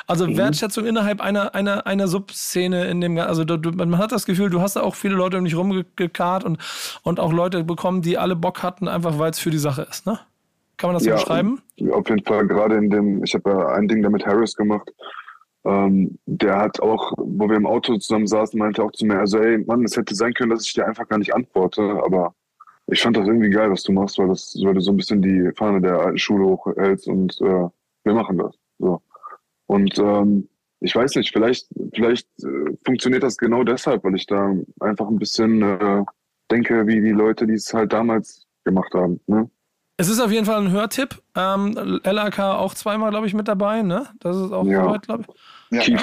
Also mhm. Wertschätzung innerhalb einer, einer, einer Subszene in dem, also du, man hat das Gefühl, du hast da auch viele Leute um dich rumgekarrt und, und auch Leute bekommen, die alle Bock hatten, einfach weil es für die Sache ist. Ne? Kann man das ja, so beschreiben? Auf jeden Fall, gerade in dem, ich habe ja ein Ding da mit Harris gemacht. Ähm, der hat auch, wo wir im Auto zusammen saßen, meinte auch zu mir, also ey, Mann, es hätte sein können, dass ich dir einfach gar nicht antworte, aber ich fand das irgendwie geil, was du machst, weil, das, weil du so ein bisschen die Fahne der alten Schule hochhältst und äh, wir machen das. So. Und ähm, ich weiß nicht, vielleicht, vielleicht äh, funktioniert das genau deshalb, weil ich da einfach ein bisschen äh, denke, wie die Leute, die es halt damals gemacht haben. Ne? Es ist auf jeden Fall ein Hörtipp. Ähm, LAK auch zweimal, glaube ich, mit dabei, ne? Das ist auch ja. soweit, glaube ich. Ja.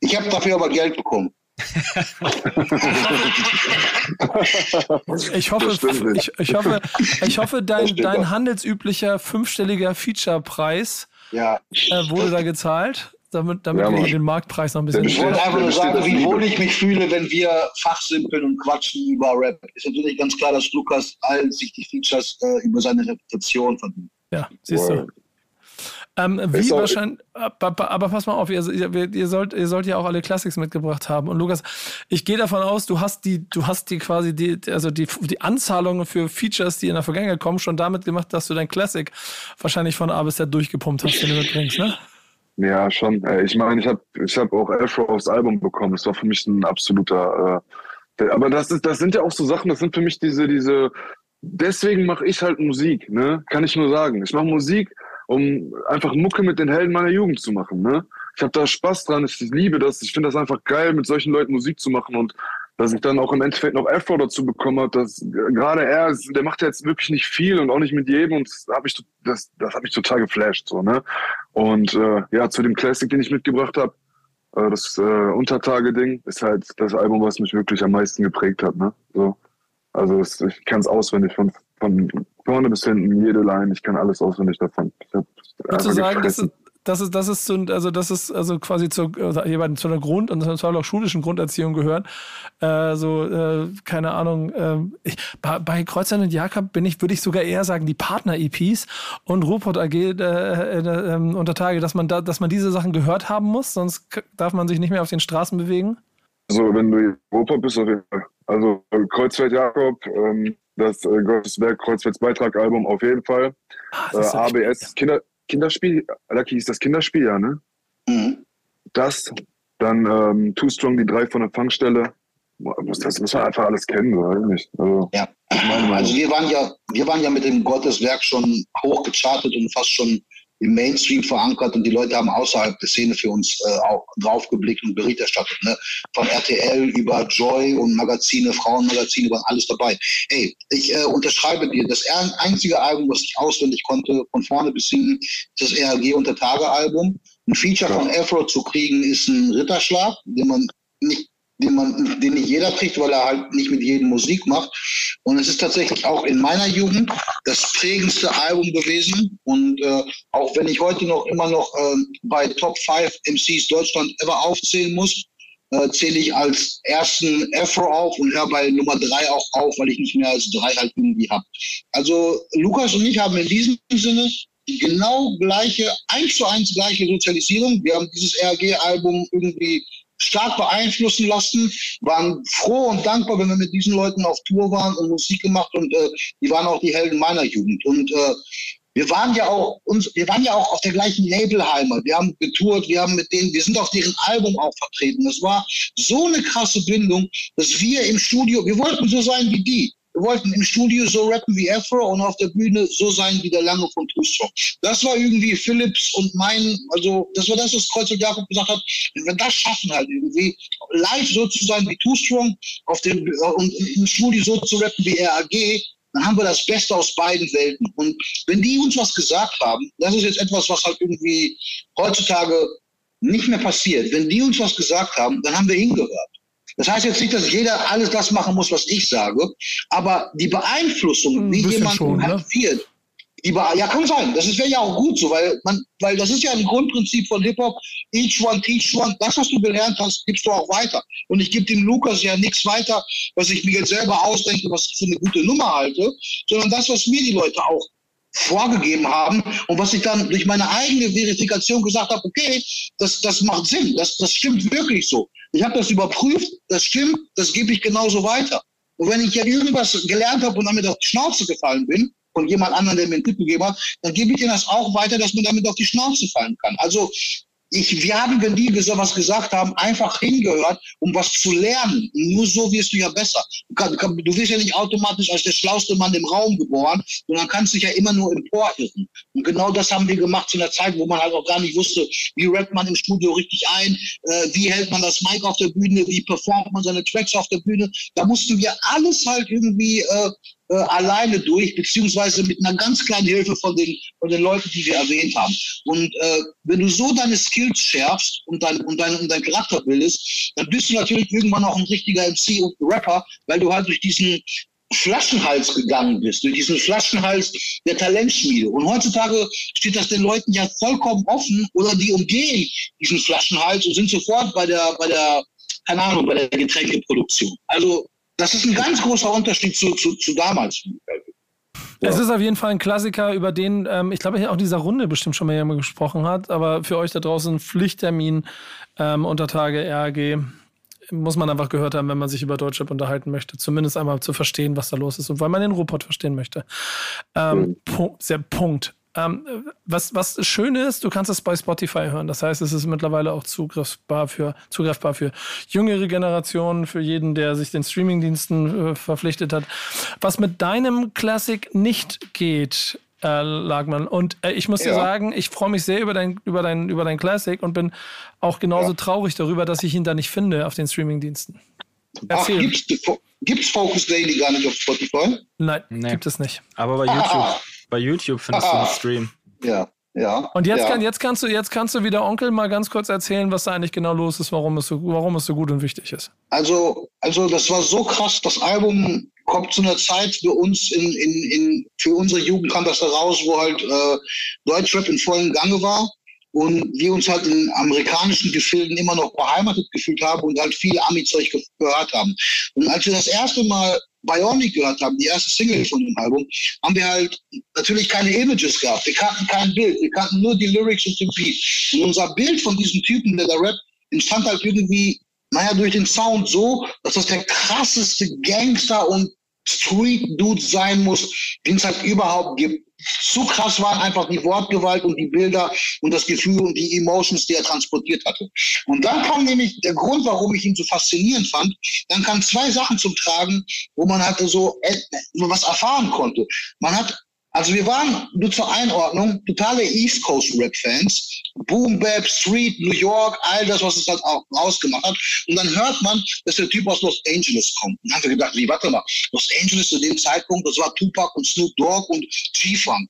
Ich habe hab dafür aber Geld bekommen ich hoffe, ich, ich, hoffe, ich hoffe, dein, dein handelsüblicher fünfstelliger Feature-Preis ja. äh, wurde da gezahlt, damit, damit ja, wir den Marktpreis noch ein bisschen. Ich wollte einfach nur sagen, wie wohl ich mich fühle, wenn wir fachsimpeln und quatschen über Rap. Ist natürlich ganz klar, dass Lukas all sich die Features äh, über seine Reputation verdient. Ja, siehst du. Ähm, wie wahrscheinlich, aber, aber, pass mal auf, ihr, ihr, sollt, ihr sollt ja auch alle Classics mitgebracht haben. Und Lukas, ich gehe davon aus, du hast die, du hast die quasi die, also die, die Anzahlungen für Features, die in der Vergangenheit kommen, schon damit gemacht, dass du dein Classic wahrscheinlich von A bis Z durchgepumpt hast, den du mitbringst, ne? Ja, schon. Ich meine, ich habe ich hab auch Afro aufs Album bekommen. Das war für mich ein absoluter. Äh, aber das, ist, das sind ja auch so Sachen, das sind für mich diese, diese. Deswegen mache ich halt Musik, ne? Kann ich nur sagen. Ich mache Musik, um einfach Mucke mit den Helden meiner Jugend zu machen. Ne? Ich habe da Spaß dran, ich liebe das, ich finde das einfach geil, mit solchen Leuten Musik zu machen und dass ich dann auch im Endeffekt noch Afro dazu bekommen habe, dass gerade er, der macht ja jetzt wirklich nicht viel und auch nicht mit jedem und das habe ich, das, das hat mich total geflasht. So, ne? Und äh, ja, zu dem Classic, den ich mitgebracht habe, äh, das äh, Untertage-Ding, ist halt das Album, was mich wirklich am meisten geprägt hat. Ne? So. Also ich kann es auswendig von, von vorne bis hinten, jede Line, ich kann alles auswendig davon. Würdest du sagen, das ist, das ist, das ist, so, also das ist also quasi zur, also zu einer Grund- und zwar auch schulischen Grunderziehung gehört. Äh, so, äh, keine Ahnung, äh, ich, bei, bei Kreuzern und Jakob bin ich, würde ich sogar eher sagen, die Partner-EPs und Ruhrpott AG äh, äh, ähm, unter Tage, dass man da, dass man diese Sachen gehört haben muss, sonst darf man sich nicht mehr auf den Straßen bewegen. Also wenn du Ruhrpott bist, auf jeden Fall. Also Kreuzfeld Jakob, ähm, das äh, Gottes Werk Kreuzfelds Beitrag-Album auf jeden Fall. Ach, äh, ABS, Kinder, Kinderspiel, Lucky ist das Kinderspiel, ja, ne? Mhm. Das, dann ähm, Too Strong, die drei von der Fangstelle. Muss das muss man einfach alles kennen, oder nicht? Also, ja, also wir waren ja, wir waren ja mit dem Gotteswerk schon hochgechartet und fast schon im Mainstream verankert und die Leute haben außerhalb der Szene für uns äh, auch draufgeblickt und Bericht erstattet. Ne? Von RTL über Joy und Magazine, Frauenmagazine waren alles dabei. Hey, ich äh, unterschreibe dir, das einzige Album, was ich auswendig konnte, von vorne bis hinten, ist das RG Unter Tage Album. Ein Feature ja. von Afro zu kriegen, ist ein Ritterschlag, den man den man, den nicht jeder kriegt, weil er halt nicht mit jedem Musik macht. Und es ist tatsächlich auch in meiner Jugend das prägendste Album gewesen. Und äh, auch wenn ich heute noch immer noch äh, bei Top 5 MCs Deutschland ever aufzählen muss, äh, zähle ich als ersten Afro auf und höre bei Nummer drei auch auf, weil ich nicht mehr als drei halt irgendwie habe. Also Lukas und ich haben in diesem Sinne genau gleiche, eins zu eins gleiche Sozialisierung. Wir haben dieses RG-Album irgendwie stark beeinflussen lassen, waren froh und dankbar, wenn wir mit diesen Leuten auf Tour waren und Musik gemacht und äh, die waren auch die Helden meiner Jugend. Und äh, wir waren ja auch uns, wir waren ja auch auf der gleichen Labelheimer. Wir haben getourt, wir haben mit denen, wir sind auf deren Album auch vertreten. Das war so eine krasse Bindung, dass wir im Studio, wir wollten so sein wie die. Wir wollten im Studio so rappen wie Afro und auf der Bühne so sein wie der Lange von Two Strong. Das war irgendwie Philips und mein, also das war das, was Kreuz und Jakob gesagt hat. Wenn wir das schaffen halt irgendwie, live so zu sein wie Too Strong dem, und im Studio so zu rappen wie RAG, dann haben wir das Beste aus beiden Welten. Und wenn die uns was gesagt haben, das ist jetzt etwas, was halt irgendwie heutzutage nicht mehr passiert. Wenn die uns was gesagt haben, dann haben wir hingehört. Das heißt jetzt nicht, dass jeder alles das machen muss, was ich sage, aber die Beeinflussung, wie jemand schon, ne? die ja, kann sein. Das wäre ja auch gut so, weil man, weil das ist ja ein Grundprinzip von Hip-Hop. Each one, teach one. Das, was du gelernt hast, gibst du auch weiter. Und ich gebe dem Lukas ja nichts weiter, was ich mir jetzt selber ausdenke, was ich für eine gute Nummer halte, sondern das, was mir die Leute auch vorgegeben haben und was ich dann durch meine eigene Verifikation gesagt habe, okay, das, das macht Sinn, das, das stimmt wirklich so. Ich habe das überprüft, das stimmt, das gebe ich genauso weiter. Und wenn ich ja irgendwas gelernt habe und damit auf die Schnauze gefallen bin, von jemand anderem, der mir einen Tipp gegeben hat, dann gebe ich dir das auch weiter, dass man damit auf die Schnauze fallen kann. Also ich, wir haben, wenn die sowas gesagt haben, einfach hingehört, um was zu lernen. Nur so wirst du ja besser. Du, kann, du wirst ja nicht automatisch als der schlauste Mann im Raum geboren, sondern kannst dich ja immer nur emporirren. Und genau das haben wir gemacht zu einer Zeit, wo man halt auch gar nicht wusste, wie rappt man im Studio richtig ein, äh, wie hält man das Mic auf der Bühne, wie performt man seine Tracks auf der Bühne. Da mussten wir alles halt irgendwie äh, äh, alleine durch, beziehungsweise mit einer ganz kleinen Hilfe von den, von den Leuten, die wir erwähnt haben. Und äh, wenn du so deine Skills schärfst und dein, und, dein, und dein Charakter bildest, dann bist du natürlich irgendwann auch ein richtiger MC und Rapper, weil du halt durch diesen Flaschenhals gegangen bist, durch diesen Flaschenhals der Talentschmiede. Und heutzutage steht das den Leuten ja vollkommen offen oder die umgehen diesen Flaschenhals und sind sofort bei der, bei der, keine Ahnung, bei der Getränkeproduktion. Also das ist ein ganz großer Unterschied zu, zu, zu damals. Ja. Es ist auf jeden Fall ein Klassiker, über den ähm, ich glaube, auch dieser Runde bestimmt schon mal jemand gesprochen hat. Aber für euch da draußen Pflichttermin ähm, unter Tage RAG muss man einfach gehört haben, wenn man sich über Deutschrap unterhalten möchte. Zumindest einmal zu verstehen, was da los ist und weil man den Robot verstehen möchte. Ähm, mhm. Punkt, sehr Punkt. Ähm, was, was schön ist, du kannst es bei Spotify hören. Das heißt, es ist mittlerweile auch zugriffbar für, zugreifbar für jüngere Generationen, für jeden, der sich den Streamingdiensten äh, verpflichtet hat. Was mit deinem Classic nicht geht, äh, Lagmann. Und äh, ich muss ja. dir sagen, ich freue mich sehr über dein, über, dein, über dein Classic und bin auch genauso ja. traurig darüber, dass ich ihn da nicht finde auf den Streamingdiensten. Erzähl. Ach, gibt es Focus Daily gar nicht auf Spotify? Nein, nee. gibt es nicht. Aber bei YouTube. Ah. Bei YouTube findest Aha. du einen Stream. Ja. Ja, und jetzt, ja. Kann, jetzt, kannst du, jetzt kannst du wieder Onkel mal ganz kurz erzählen, was da eigentlich genau los ist, warum es so, warum es so gut und wichtig ist. Also, also das war so krass. Das Album kommt zu einer Zeit für uns in, in, in für unsere Jugend kam das da raus, wo halt äh, Deutschrap in vollem Gange war und wir uns halt in amerikanischen Gefilden immer noch beheimatet gefühlt haben und halt viel Ami-Zeug gehört haben. Und als wir das erste Mal Bionic gehört haben, die erste Single von dem Album, haben wir halt natürlich keine Images gehabt. Wir kannten kein Bild. Wir kannten nur die Lyrics und den Beat. Und unser Bild von diesem Typen, der da rappt, entstand halt irgendwie, naja, durch den Sound so, dass das der krasseste Gangster und Street-Dude sein muss, den es halt überhaupt gibt. Zu krass waren einfach die Wortgewalt und die Bilder und das Gefühl und die Emotions, die er transportiert hatte. Und dann kam nämlich der Grund, warum ich ihn so faszinierend fand, dann kamen zwei Sachen zum Tragen, wo man halt so, so was erfahren konnte. Man hat also wir waren, nur zur Einordnung, totale East Coast Rap Fans. Boom Bap, Street, New York, all das, was es halt auch rausgemacht hat. Und dann hört man, dass der Typ aus Los Angeles kommt. Und dann haben wir gedacht, wie, warte mal, Los Angeles zu dem Zeitpunkt, das war Tupac und Snoop Dogg und G-Funk.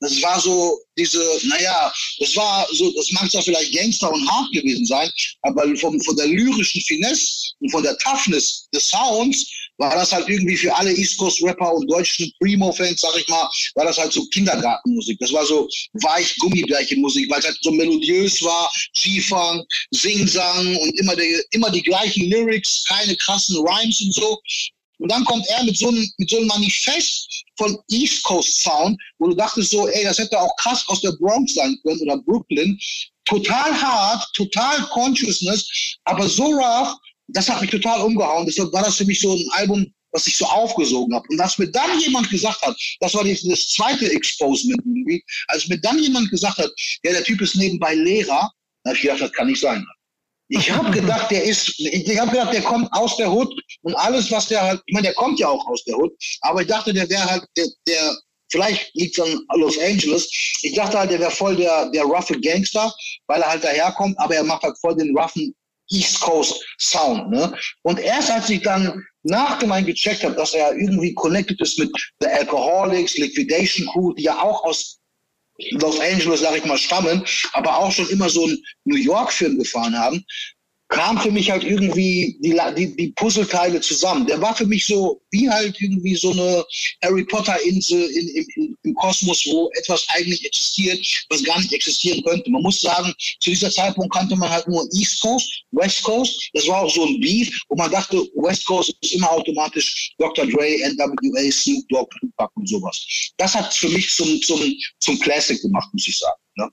Das war so diese, naja, das war so, das mag zwar vielleicht Gangster und hart gewesen sein, aber vom, von der lyrischen Finesse und von der Toughness des Sounds war das halt irgendwie für alle East Coast Rapper und deutschen Primo-Fans, sag ich mal, war das halt so Kindergartenmusik. Das war so weich Gummibärchenmusik, weil es halt so melodiös war, G-Funk, Sing-Sang und immer, die, immer die gleichen Lyrics, keine krassen Rhymes und so. Und dann kommt er mit so einem, so Manifest von East Coast Sound, wo du dachtest so, ey, das hätte auch krass aus der Bronx sein können oder Brooklyn. Total hart, total Consciousness, aber so rough, das hat mich total umgehauen. Deshalb war das für mich so ein Album, was ich so aufgesogen habe. Und dass mir dann jemand gesagt hat, das war das zweite Exposement irgendwie, als mir dann jemand gesagt hat, ja, der Typ ist nebenbei Lehrer, da habe ich gedacht, das kann nicht sein. Ich habe gedacht, der ist, ich habe gedacht, der kommt aus der Hut und alles, was der halt, ich meine, der kommt ja auch aus der Hut, aber ich dachte, der wäre halt, der, der, vielleicht liegt es an Los Angeles. Ich dachte halt, der wäre voll der, der roughe Gangster, weil er halt daherkommt, aber er macht halt voll den roughen East Coast Sound. Ne? Und erst als ich dann nachdem ich gecheckt habe, dass er irgendwie connected ist mit The Alcoholics, Liquidation Crew, die ja auch aus Los Angeles, sag ich mal, stammen, aber auch schon immer so einen New York-Film gefahren haben, kam für mich halt irgendwie die, die, die Puzzleteile zusammen. Der war für mich so wie halt irgendwie so eine Harry Potter Insel in, in, im Kosmos, wo etwas eigentlich existiert, was gar nicht existieren könnte. Man muss sagen, zu dieser Zeitpunkt kannte man halt nur East Coast, West Coast. Das war auch so ein Beef, wo man dachte, West Coast ist immer automatisch Dr. Dre, NWA, Snoop Dogg, Tupac und sowas. Das hat für mich zum, zum, zum Classic gemacht, muss ich sagen. Ne?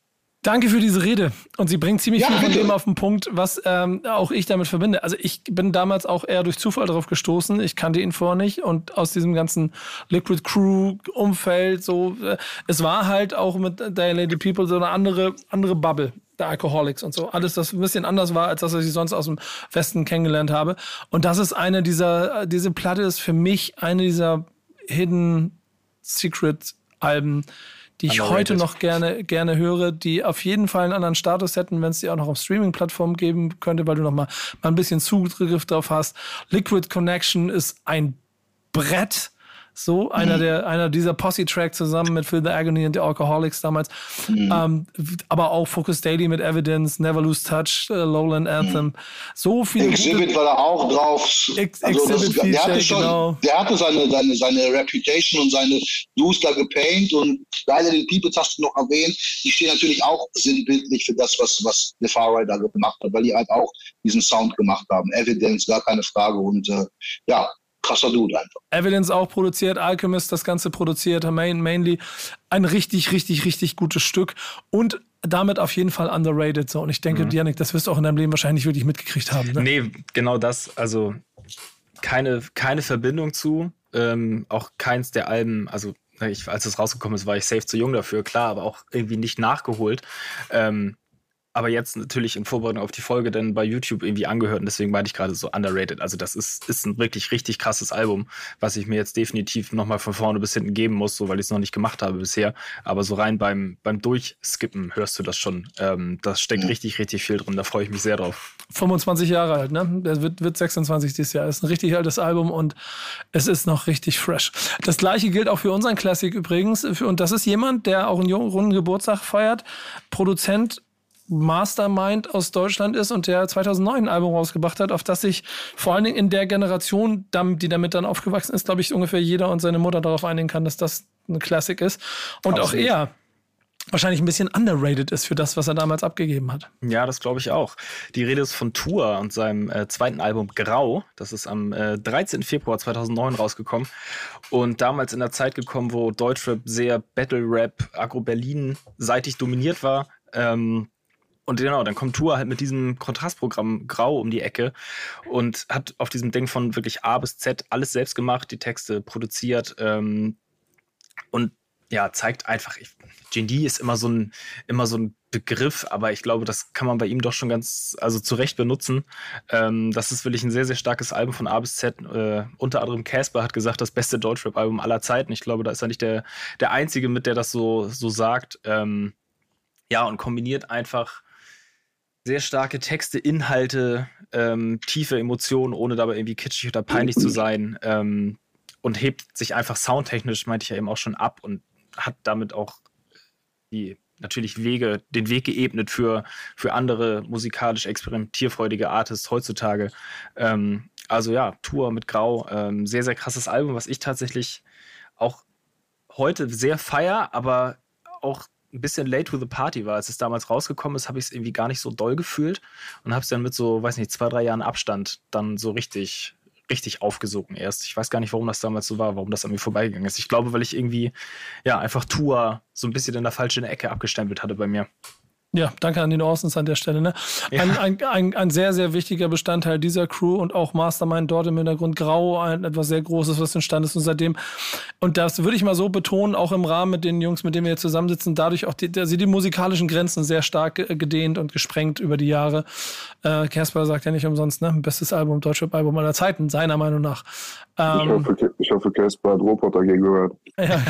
Danke für diese Rede. Und sie bringt ziemlich ja, viel von dem auf den Punkt, was ähm, auch ich damit verbinde. Also ich bin damals auch eher durch Zufall darauf gestoßen. Ich kannte ihn vorher nicht. Und aus diesem ganzen Liquid Crew-Umfeld, so, äh, es war halt auch mit Day Lady People so eine andere, andere Bubble. Der Alcoholics und so. Alles, das ein bisschen anders war, als das, was ich sonst aus dem Westen kennengelernt habe. Und das ist eine dieser, diese Platte ist für mich eine dieser Hidden Secret Alben, die ich heute noch gerne, gerne höre, die auf jeden Fall einen anderen Status hätten, wenn es die auch noch auf Streaming-Plattformen geben könnte, weil du noch mal, mal ein bisschen Zugriff drauf hast. Liquid Connection ist ein Brett so, einer, mhm. der, einer dieser Posse-Track zusammen mit Phil the Agony and the Alcoholics damals. Mhm. Ähm, aber auch Focus Daily mit Evidence, Never Lose Touch, uh, Lowland Anthem. Mhm. So viele. Exhibit war da auch drauf. Ex also das, der, hatte schon, genau. der hatte seine, seine, seine Reputation und seine Dues da gepaint und leider den Peoples hast du noch erwähnt. Die stehen natürlich auch sinnbildlich für das, was, was The Far Right da gemacht hat, weil die halt auch diesen Sound gemacht haben. Evidence, gar keine Frage. Und äh, ja, krasser Dude einfach. Evidence auch produziert, Alchemist das Ganze produziert, Main, mainly ein richtig, richtig, richtig gutes Stück und damit auf jeden Fall underrated. So. Und ich denke, mhm. Janik, das wirst du auch in deinem Leben wahrscheinlich wirklich mitgekriegt haben. Ne? Nee, genau das. Also keine, keine Verbindung zu. Ähm, auch keins der Alben, also ich, als es rausgekommen ist, war ich safe zu jung dafür, klar, aber auch irgendwie nicht nachgeholt. Ähm, aber jetzt natürlich in Vorbereitung auf die Folge dann bei YouTube irgendwie angehört und deswegen meinte ich gerade so underrated. Also das ist, ist ein wirklich richtig krasses Album, was ich mir jetzt definitiv nochmal von vorne bis hinten geben muss, so weil ich es noch nicht gemacht habe bisher. Aber so rein beim, beim Durchskippen hörst du das schon. Ähm, das steckt mhm. richtig, richtig viel drin. Da freue ich mich sehr drauf. 25 Jahre alt, ne? Der wird, wird 26 dieses Jahr. Ist ein richtig altes Album und es ist noch richtig fresh. Das gleiche gilt auch für unseren Classic übrigens. Und das ist jemand, der auch einen runden Geburtstag feiert. Produzent Mastermind aus Deutschland ist und der 2009 ein Album rausgebracht hat, auf das sich vor allen Dingen in der Generation, die damit dann aufgewachsen ist, glaube ich, ungefähr jeder und seine Mutter darauf einigen kann, dass das eine Klassik ist. Und Absolut. auch er wahrscheinlich ein bisschen underrated ist für das, was er damals abgegeben hat. Ja, das glaube ich auch. Die Rede ist von Tour und seinem äh, zweiten Album Grau. Das ist am äh, 13. Februar 2009 rausgekommen und damals in der Zeit gekommen, wo Deutschrap sehr Battle Rap, Agro-Berlin-seitig dominiert war. Ähm, und genau, dann kommt Tour halt mit diesem Kontrastprogramm Grau um die Ecke und hat auf diesem Ding von wirklich A bis Z alles selbst gemacht, die Texte produziert ähm, und ja, zeigt einfach, GD ist immer so ein, immer so ein Begriff, aber ich glaube, das kann man bei ihm doch schon ganz, also zu Recht benutzen. Ähm, das ist wirklich ein sehr, sehr starkes Album von A bis Z. Äh, unter anderem Casper hat gesagt, das beste Deutschrap-Album aller Zeiten. Ich glaube, da ist er nicht der, der Einzige mit, der das so, so sagt. Ähm, ja, und kombiniert einfach sehr starke Texte, Inhalte, ähm, tiefe Emotionen, ohne dabei irgendwie kitschig oder peinlich zu sein. Ähm, und hebt sich einfach soundtechnisch, meinte ich ja eben auch schon ab und hat damit auch die natürlich Wege, den Weg geebnet für, für andere musikalisch experimentierfreudige Artists heutzutage. Ähm, also ja, Tour mit Grau, ähm, sehr, sehr krasses Album, was ich tatsächlich auch heute sehr feier, aber auch ein bisschen late to the party war. Als es damals rausgekommen ist, habe ich es irgendwie gar nicht so doll gefühlt und habe es dann mit so, weiß nicht, zwei, drei Jahren Abstand dann so richtig, richtig aufgesogen erst. Ich weiß gar nicht, warum das damals so war, warum das an mir vorbeigegangen ist. Ich glaube, weil ich irgendwie, ja, einfach Tour so ein bisschen in der falschen Ecke abgestempelt hatte bei mir. Ja, danke an den Orsons an der Stelle. Ne? Ja. Ein, ein, ein, ein, sehr, sehr wichtiger Bestandteil dieser Crew und auch Mastermind dort im Hintergrund Grau, ein, etwas sehr Großes, was entstanden ist und seitdem. Und das würde ich mal so betonen, auch im Rahmen mit den Jungs, mit denen wir jetzt zusammensitzen, dadurch auch die, die, die musikalischen Grenzen sehr stark gedehnt und gesprengt über die Jahre. Äh, Casper sagt ja nicht umsonst, ne? Bestes Album, Deutschrap-Album aller Zeiten, seiner Meinung nach. Ähm, ich hoffe, Casper hat Robot dagegen gehört. Ja.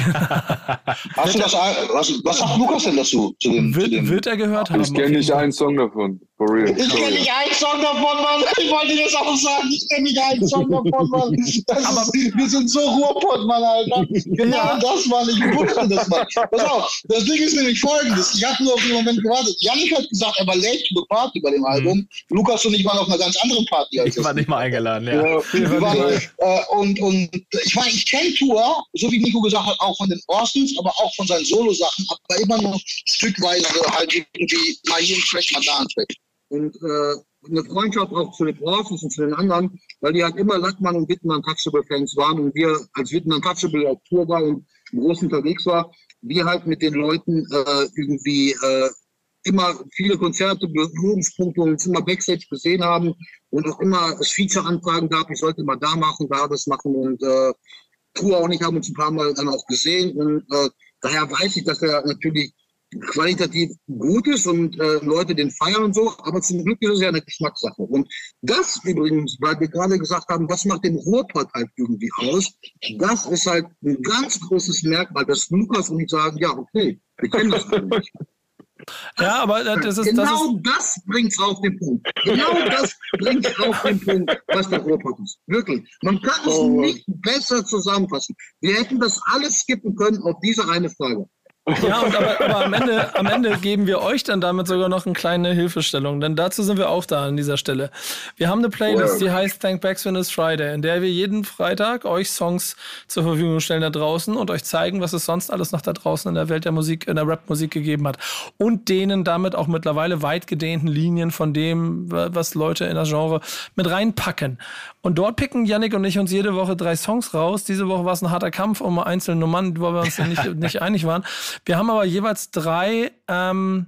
Hast du das, was, was sagt Lukas denn dazu? Zu dem, wird, zu dem? wird er gehört haben? Ich kenne nicht einen Song davon. For real. Ich kenne nicht einen Song davon, Mann. Ich wollte das auch sagen. Ich kenne nicht einen Song davon, Mann. Das Aber- ist, wir sind so Ruhrpott, Mann, Alter. Genau Ja. das, Mann. Ich wusste das, Mann. Pass auf, das Ding ist nämlich folgendes. Ich habe nur auf den Moment gewartet. Janik hat gesagt, er war late to the party bei dem Album. Lukas und ich waren auf einer ganz anderen Party als Ich war nicht mal eingeladen, ja. Ja, wir waren, äh, und, und ich meine, ich kenne Tour, so wie Nico gesagt hat, auch von den Orsons, aber auch von seinen Solo-Sachen, aber immer noch stückweise halt irgendwie mal hier ein Track, mal da ein Track. Und äh, eine Freundschaft auch zu den Orsons und zu den anderen, weil die halt immer Lackmann und Wittmann Touchable-Fans waren und wir als Wittmann Touchable auf Tour war und groß unterwegs war, wir halt mit den Leuten äh, irgendwie äh, immer viele Konzerte, Berührungspunkte und immer Backstage gesehen haben und auch immer es Feature-Anfragen gab, ich sollte mal da machen, da das machen und äh, Tour auch nicht, haben uns ein paar Mal dann auch gesehen und äh, daher weiß ich, dass er natürlich qualitativ gut ist und äh, Leute den feiern und so, aber zum Glück ist es ja eine Geschmackssache. Und das übrigens, weil wir gerade gesagt haben, was macht den Ruhrpott halt irgendwie aus, das ist halt ein ganz großes Merkmal, dass Lukas und ich sagen, ja, okay, wir kennen das nicht. Ja, aber das ist, das genau das, bringt's auf den Punkt. Genau das bringt's auf den Punkt, was der Ruhrpott ist. Wirklich. Man kann es Oh. nicht besser zusammenfassen. Wir hätten das alles skippen können auf diese eine Frage. Ja, und aber, aber am, Ende, am Ende geben wir euch dann damit sogar noch eine kleine Hilfestellung, denn dazu sind wir auch da an dieser Stelle. Wir haben eine Playlist, die heißt Thank Backs When It's Friday, in der wir jeden Freitag euch Songs zur Verfügung stellen da draußen und euch zeigen, was es sonst alles noch da draußen in der Welt der Musik, in der Rap-Musik gegeben hat. Und denen damit auch mittlerweile weit gedehnten Linien von dem, was Leute in das Genre mit reinpacken. Und dort picken Yannick und ich uns jede Woche drei Songs raus. Diese Woche war es ein harter Kampf um einzelne Nummern, wo wir uns nicht, nicht einig waren. Wir haben aber jeweils drei, ähm,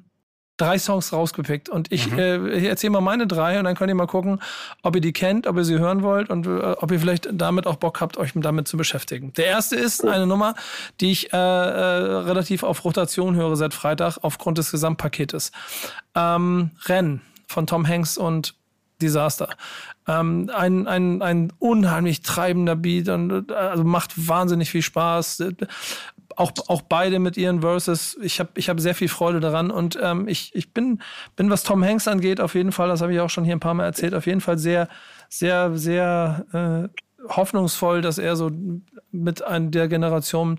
drei Songs rausgepickt. Und ich, äh, ich erzähle mal meine drei und dann könnt ihr mal gucken, ob ihr die kennt, ob ihr sie hören wollt und äh, ob ihr vielleicht damit auch Bock habt, euch damit zu beschäftigen. Der erste ist eine Nummer, die ich äh, äh, relativ auf Rotation höre seit Freitag aufgrund des Gesamtpaketes. Ähm, Rennen von Tom Hanks und Disaster. Ähm, ein, ein, ein unheimlich treibender Beat und also macht wahnsinnig viel Spaß. Auch, auch beide mit ihren Verses. Ich habe ich hab sehr viel Freude daran und ähm, ich, ich bin, bin, was Tom Hanks angeht, auf jeden Fall, das habe ich auch schon hier ein paar Mal erzählt, auf jeden Fall sehr, sehr, sehr äh, hoffnungsvoll, dass er so mit einer der Generation,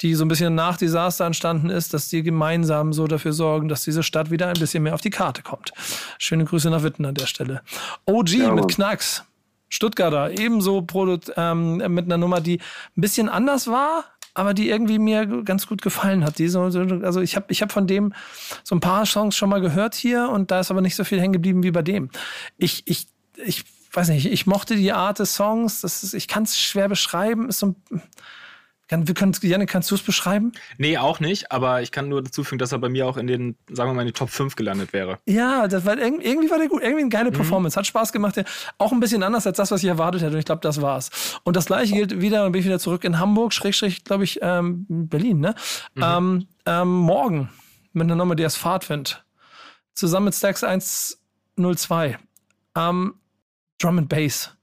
die so ein bisschen nach Desaster entstanden ist, dass die gemeinsam so dafür sorgen, dass diese Stadt wieder ein bisschen mehr auf die Karte kommt. Schöne Grüße nach Witten an der Stelle. OG Ja, mit. Knacks. Stuttgarter, ebenso ähm, mit einer Nummer, die ein bisschen anders war, aber die irgendwie mir ganz gut gefallen hat. Die so, also ich habe ich hab von dem so ein paar Songs schon mal gehört hier und da ist aber nicht so viel hängen geblieben wie bei dem. Ich, ich, ich weiß nicht, ich mochte die Art des Songs. Das ist, ich kann es schwer beschreiben. Ist so ein, kann, wir können, Janne, kannst du es beschreiben? Nee, auch nicht, aber ich kann nur dazu fügen, dass er bei mir auch in den, sagen wir mal, in die Top 5 gelandet wäre. Ja, das war irgendwie, war der gut, irgendwie eine geile Performance, hat Spaß gemacht, auch ein bisschen anders als das, was ich erwartet hätte und ich glaube, das war's. Und das gleiche gilt wieder, dann bin ich wieder zurück in Hamburg, Schrägstrich, glaube ich, ähm, Berlin, ne? Ähm, ähm, morgen mit einer Nummer, die heißt Fahrtwind, zusammen mit Stacks 102, ähm, Drum and Bass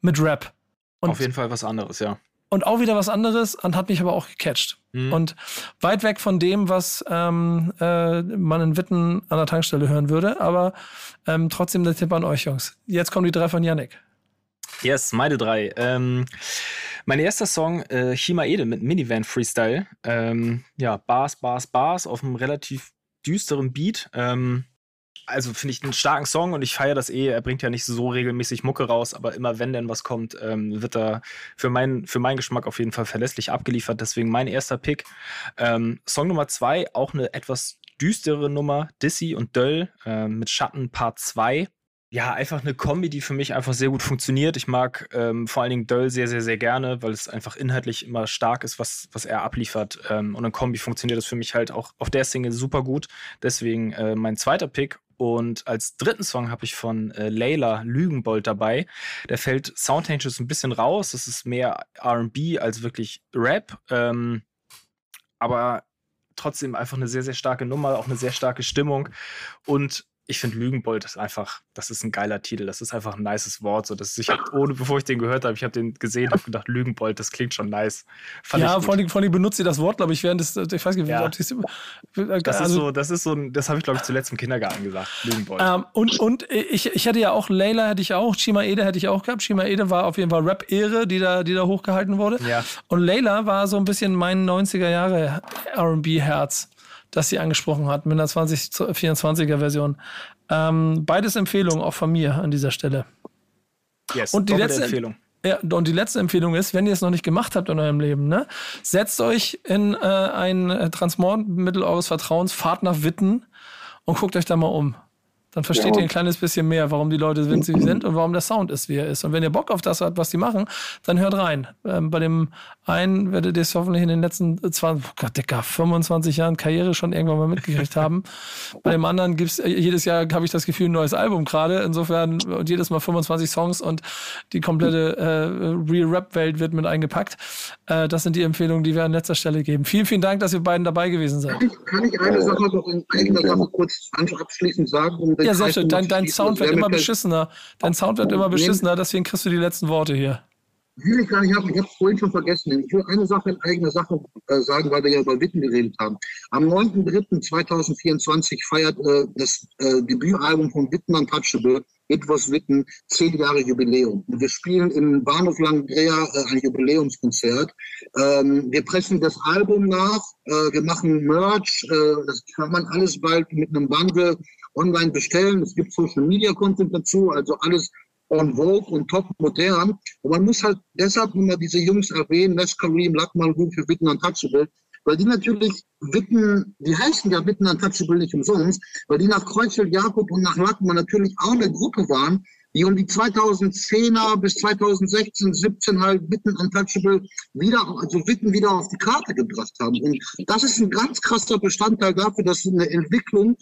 mit Rap. Und Auf jeden Fall was anderes, ja. und auch wieder was anderes und hat mich aber auch gecatcht. Mhm. Und weit weg von dem, was ähm, äh, man in Witten an der Tankstelle hören würde, aber ähm, trotzdem der Tipp an euch, Jungs. Jetzt kommen die drei von Yannick. Yes, meine drei. Ähm, mein erster Song, äh, Chima Ede mit Minivan Freestyle. Ähm, ja, Bars, Bars, Bars auf einem relativ düsteren Beat. Ähm, also finde ich einen starken Song und ich feiere das eh. Er bringt ja nicht so regelmäßig Mucke raus, aber immer wenn denn was kommt, ähm, wird er für, mein, für meinen Geschmack auf jeden Fall verlässlich abgeliefert. Deswegen mein erster Pick. Ähm, Song Nummer zwei, auch eine etwas düstere Nummer, Dissy und Döll ähm, mit Schatten Part 2 ja, einfach eine Kombi, die für mich einfach sehr gut funktioniert. Ich mag ähm, vor allen Dingen Döll sehr, sehr, sehr gerne, weil es einfach inhaltlich immer stark ist, was, was er abliefert. Ähm, und eine Kombi funktioniert das für mich halt auch auf der Single super gut. Deswegen äh, mein zweiter Pick. Und als dritten Song habe ich von äh, Layla Lügenbold dabei. Der fällt soundtechnisch ein bisschen raus. Das ist mehr RB als wirklich Rap. Ähm, aber trotzdem einfach eine sehr, sehr starke Nummer, auch eine sehr starke Stimmung. Und ich finde Lügenbold ist einfach, das ist ein geiler Titel, das ist einfach ein nices Wort. So, das, ich habe, ohne, bevor ich den gehört habe, ich habe den gesehen, habe gedacht, Lügenbold, das klingt schon nice. Fand ja, vor allem, vor allem benutzt sie das Wort, glaube ich, während des, ich weiß nicht, ja. ob das, das also, ist so, das ist so, das habe ich, glaube ich, zuletzt im Kindergarten gesagt, Lügenbold. Ähm, und und ich, ich hätte ja auch, Layla hätte ich auch, Shima Ede hätte ich auch gehabt. Shima Ede war auf jeden Fall Rap-Ehre, die da, die da hochgehalten wurde. Ja. Und Layla war so ein bisschen mein 90er Jahre R&B-Herz das sie angesprochen hat mit einer 2024er Version. Ähm, beides Empfehlungen auch von mir an dieser Stelle. Yes, und die letzte Empfehlung. Ja, und die letzte Empfehlung ist, wenn ihr es noch nicht gemacht habt in eurem Leben, ne, setzt euch in äh, ein Transportmittel eures Vertrauens, fahrt nach Witten und guckt euch da mal um. Dann versteht ja. ihr ein kleines bisschen mehr, warum die Leute sind, wie sie sind und warum der Sound ist, wie er ist. Und wenn ihr Bock auf das habt, was die machen, dann hört rein. Ähm, bei dem einen werdet ihr es hoffentlich in den letzten 20, oh Gott, Dicker, 25 Jahren Karriere schon irgendwann mal mitgekriegt haben. bei dem anderen gibt's äh, jedes Jahr, habe ich das Gefühl, ein neues Album gerade. Insofern und jedes Mal 25 Songs und die komplette äh, Real-Rap-Welt wird mit eingepackt. Äh, das sind die Empfehlungen, die wir an letzter Stelle geben. Vielen, vielen Dank, dass ihr beiden dabei gewesen seid. Kann ich, kann ich eine Sache noch in eigener Sache kurz abschließend sagen? Um ja, sehr schön. Dein, dein Sound wird immer beschissener. Dein Sound wird immer beschissener, deswegen kriegst du die letzten Worte hier. Will ich gar nicht haben. Ich habe es vorhin schon vergessen. Ich will eine Sache in eigener Sache äh, sagen, weil wir ja über Witten geredet haben. Am 9.3.2024 feiert äh, das äh, Debütalbum von Witten Untouchable, It Was Witten, zehn Jahre Jubiläum. Und wir spielen im Bahnhof Langdrea äh, ein Jubiläumskonzert. Ähm, wir pressen das Album nach, äh, wir machen Merch, äh, das kann man alles bald mit einem Bundle online bestellen. Es gibt Social Media Content dazu, also alles on vogue und top modern. Und man muss halt deshalb immer diese Jungs erwähnen, Les Kareem, Lackmann, für Witten Untouchable, weil die natürlich Witten, die heißen ja Witten Untouchable nicht umsonst, weil die nach Kreuzel Jakob und nach Lackmann natürlich auch eine Gruppe waren, die um die 2010er bis 2016, 17 halt Witten Untouchable wieder, also Witten wieder auf die Karte gebracht haben. Und das ist ein ganz krasser Bestandteil dafür, dass eine Entwicklung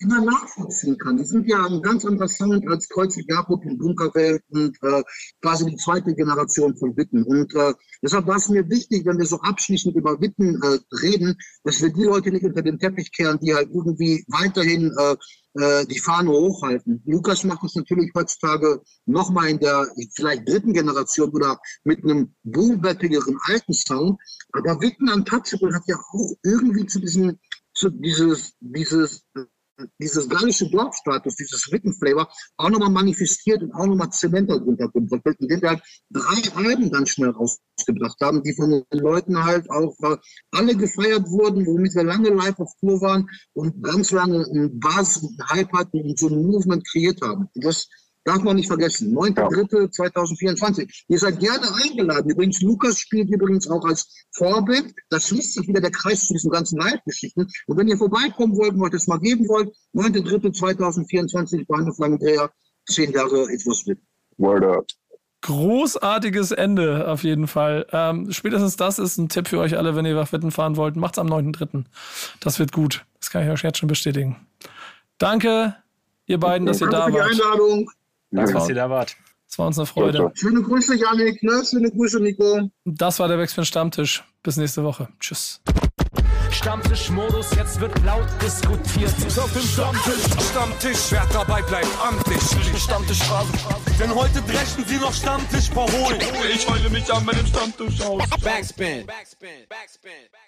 immer nachvollziehen kann. Die sind ja ein ganz anderer Sound als Kreuzig Jakob und Bunkerwelt und äh, quasi die zweite Generation von Witten. Und äh, deshalb war es mir wichtig, wenn wir so abschließend über Witten äh, reden, dass wir die Leute nicht unter den Teppich kehren, die halt irgendwie weiterhin äh, äh, die Fahne hochhalten. Lukas macht das natürlich heutzutage nochmal in der vielleicht dritten Generation oder mit einem boombettigeren alten Sound. Aber Witten Untouchable hat ja auch irgendwie zu diesem, zu dieses, dieses dieses gallische Dorfstatus, dieses Wittenflavor auch nochmal manifestiert und auch nochmal Zement darunter kommt, indem wir halt drei Alben ganz schnell rausgebracht haben, die von den Leuten halt auch äh, alle gefeiert wurden, womit wir lange live auf Tour waren und ganz lange einen Basis, einen Hype hatten und so ein Movement kreiert haben. Das Darf man nicht vergessen. 9.3.2024. Ihr seid gerne eingeladen. Übrigens, Lukas spielt übrigens auch als Vorbild. Das schließt sich wieder der Kreis zu diesen ganzen Live-Geschichten. Und wenn ihr vorbeikommen wollt und euch das mal geben wollt, 9.3.2024, Bahnhof Langendreher, zehn Jahre etwas mit. Word up. Großartiges Ende auf jeden Fall. Ähm, spätestens das ist ein Tipp für euch alle, wenn ihr nach Witten fahren wollt. Macht's am 9.3. Das wird gut. Das kann ich euch jetzt schon bestätigen. Danke, ihr beiden, dass ihr da wart. Danke für die Einladung. Danke, dass ihr da wart. Es war uns eine Freude. Schöne Grüße, Janik. Ne? Schöne Grüße, Nico. Das war der Backspin Stammtisch. Bis nächste Woche. Tschüss. Stammtischmodus, jetzt wird laut diskutiert. Auf dem Stammtisch, Stammtisch, wer dabei bleibt amtlich. Stammtisch Phase. Denn heute brechen sie noch Stammtisch verholen. Ich heule mich an meinem Stammtisch aus. Backspin. Backspin. Backspin. Backspin.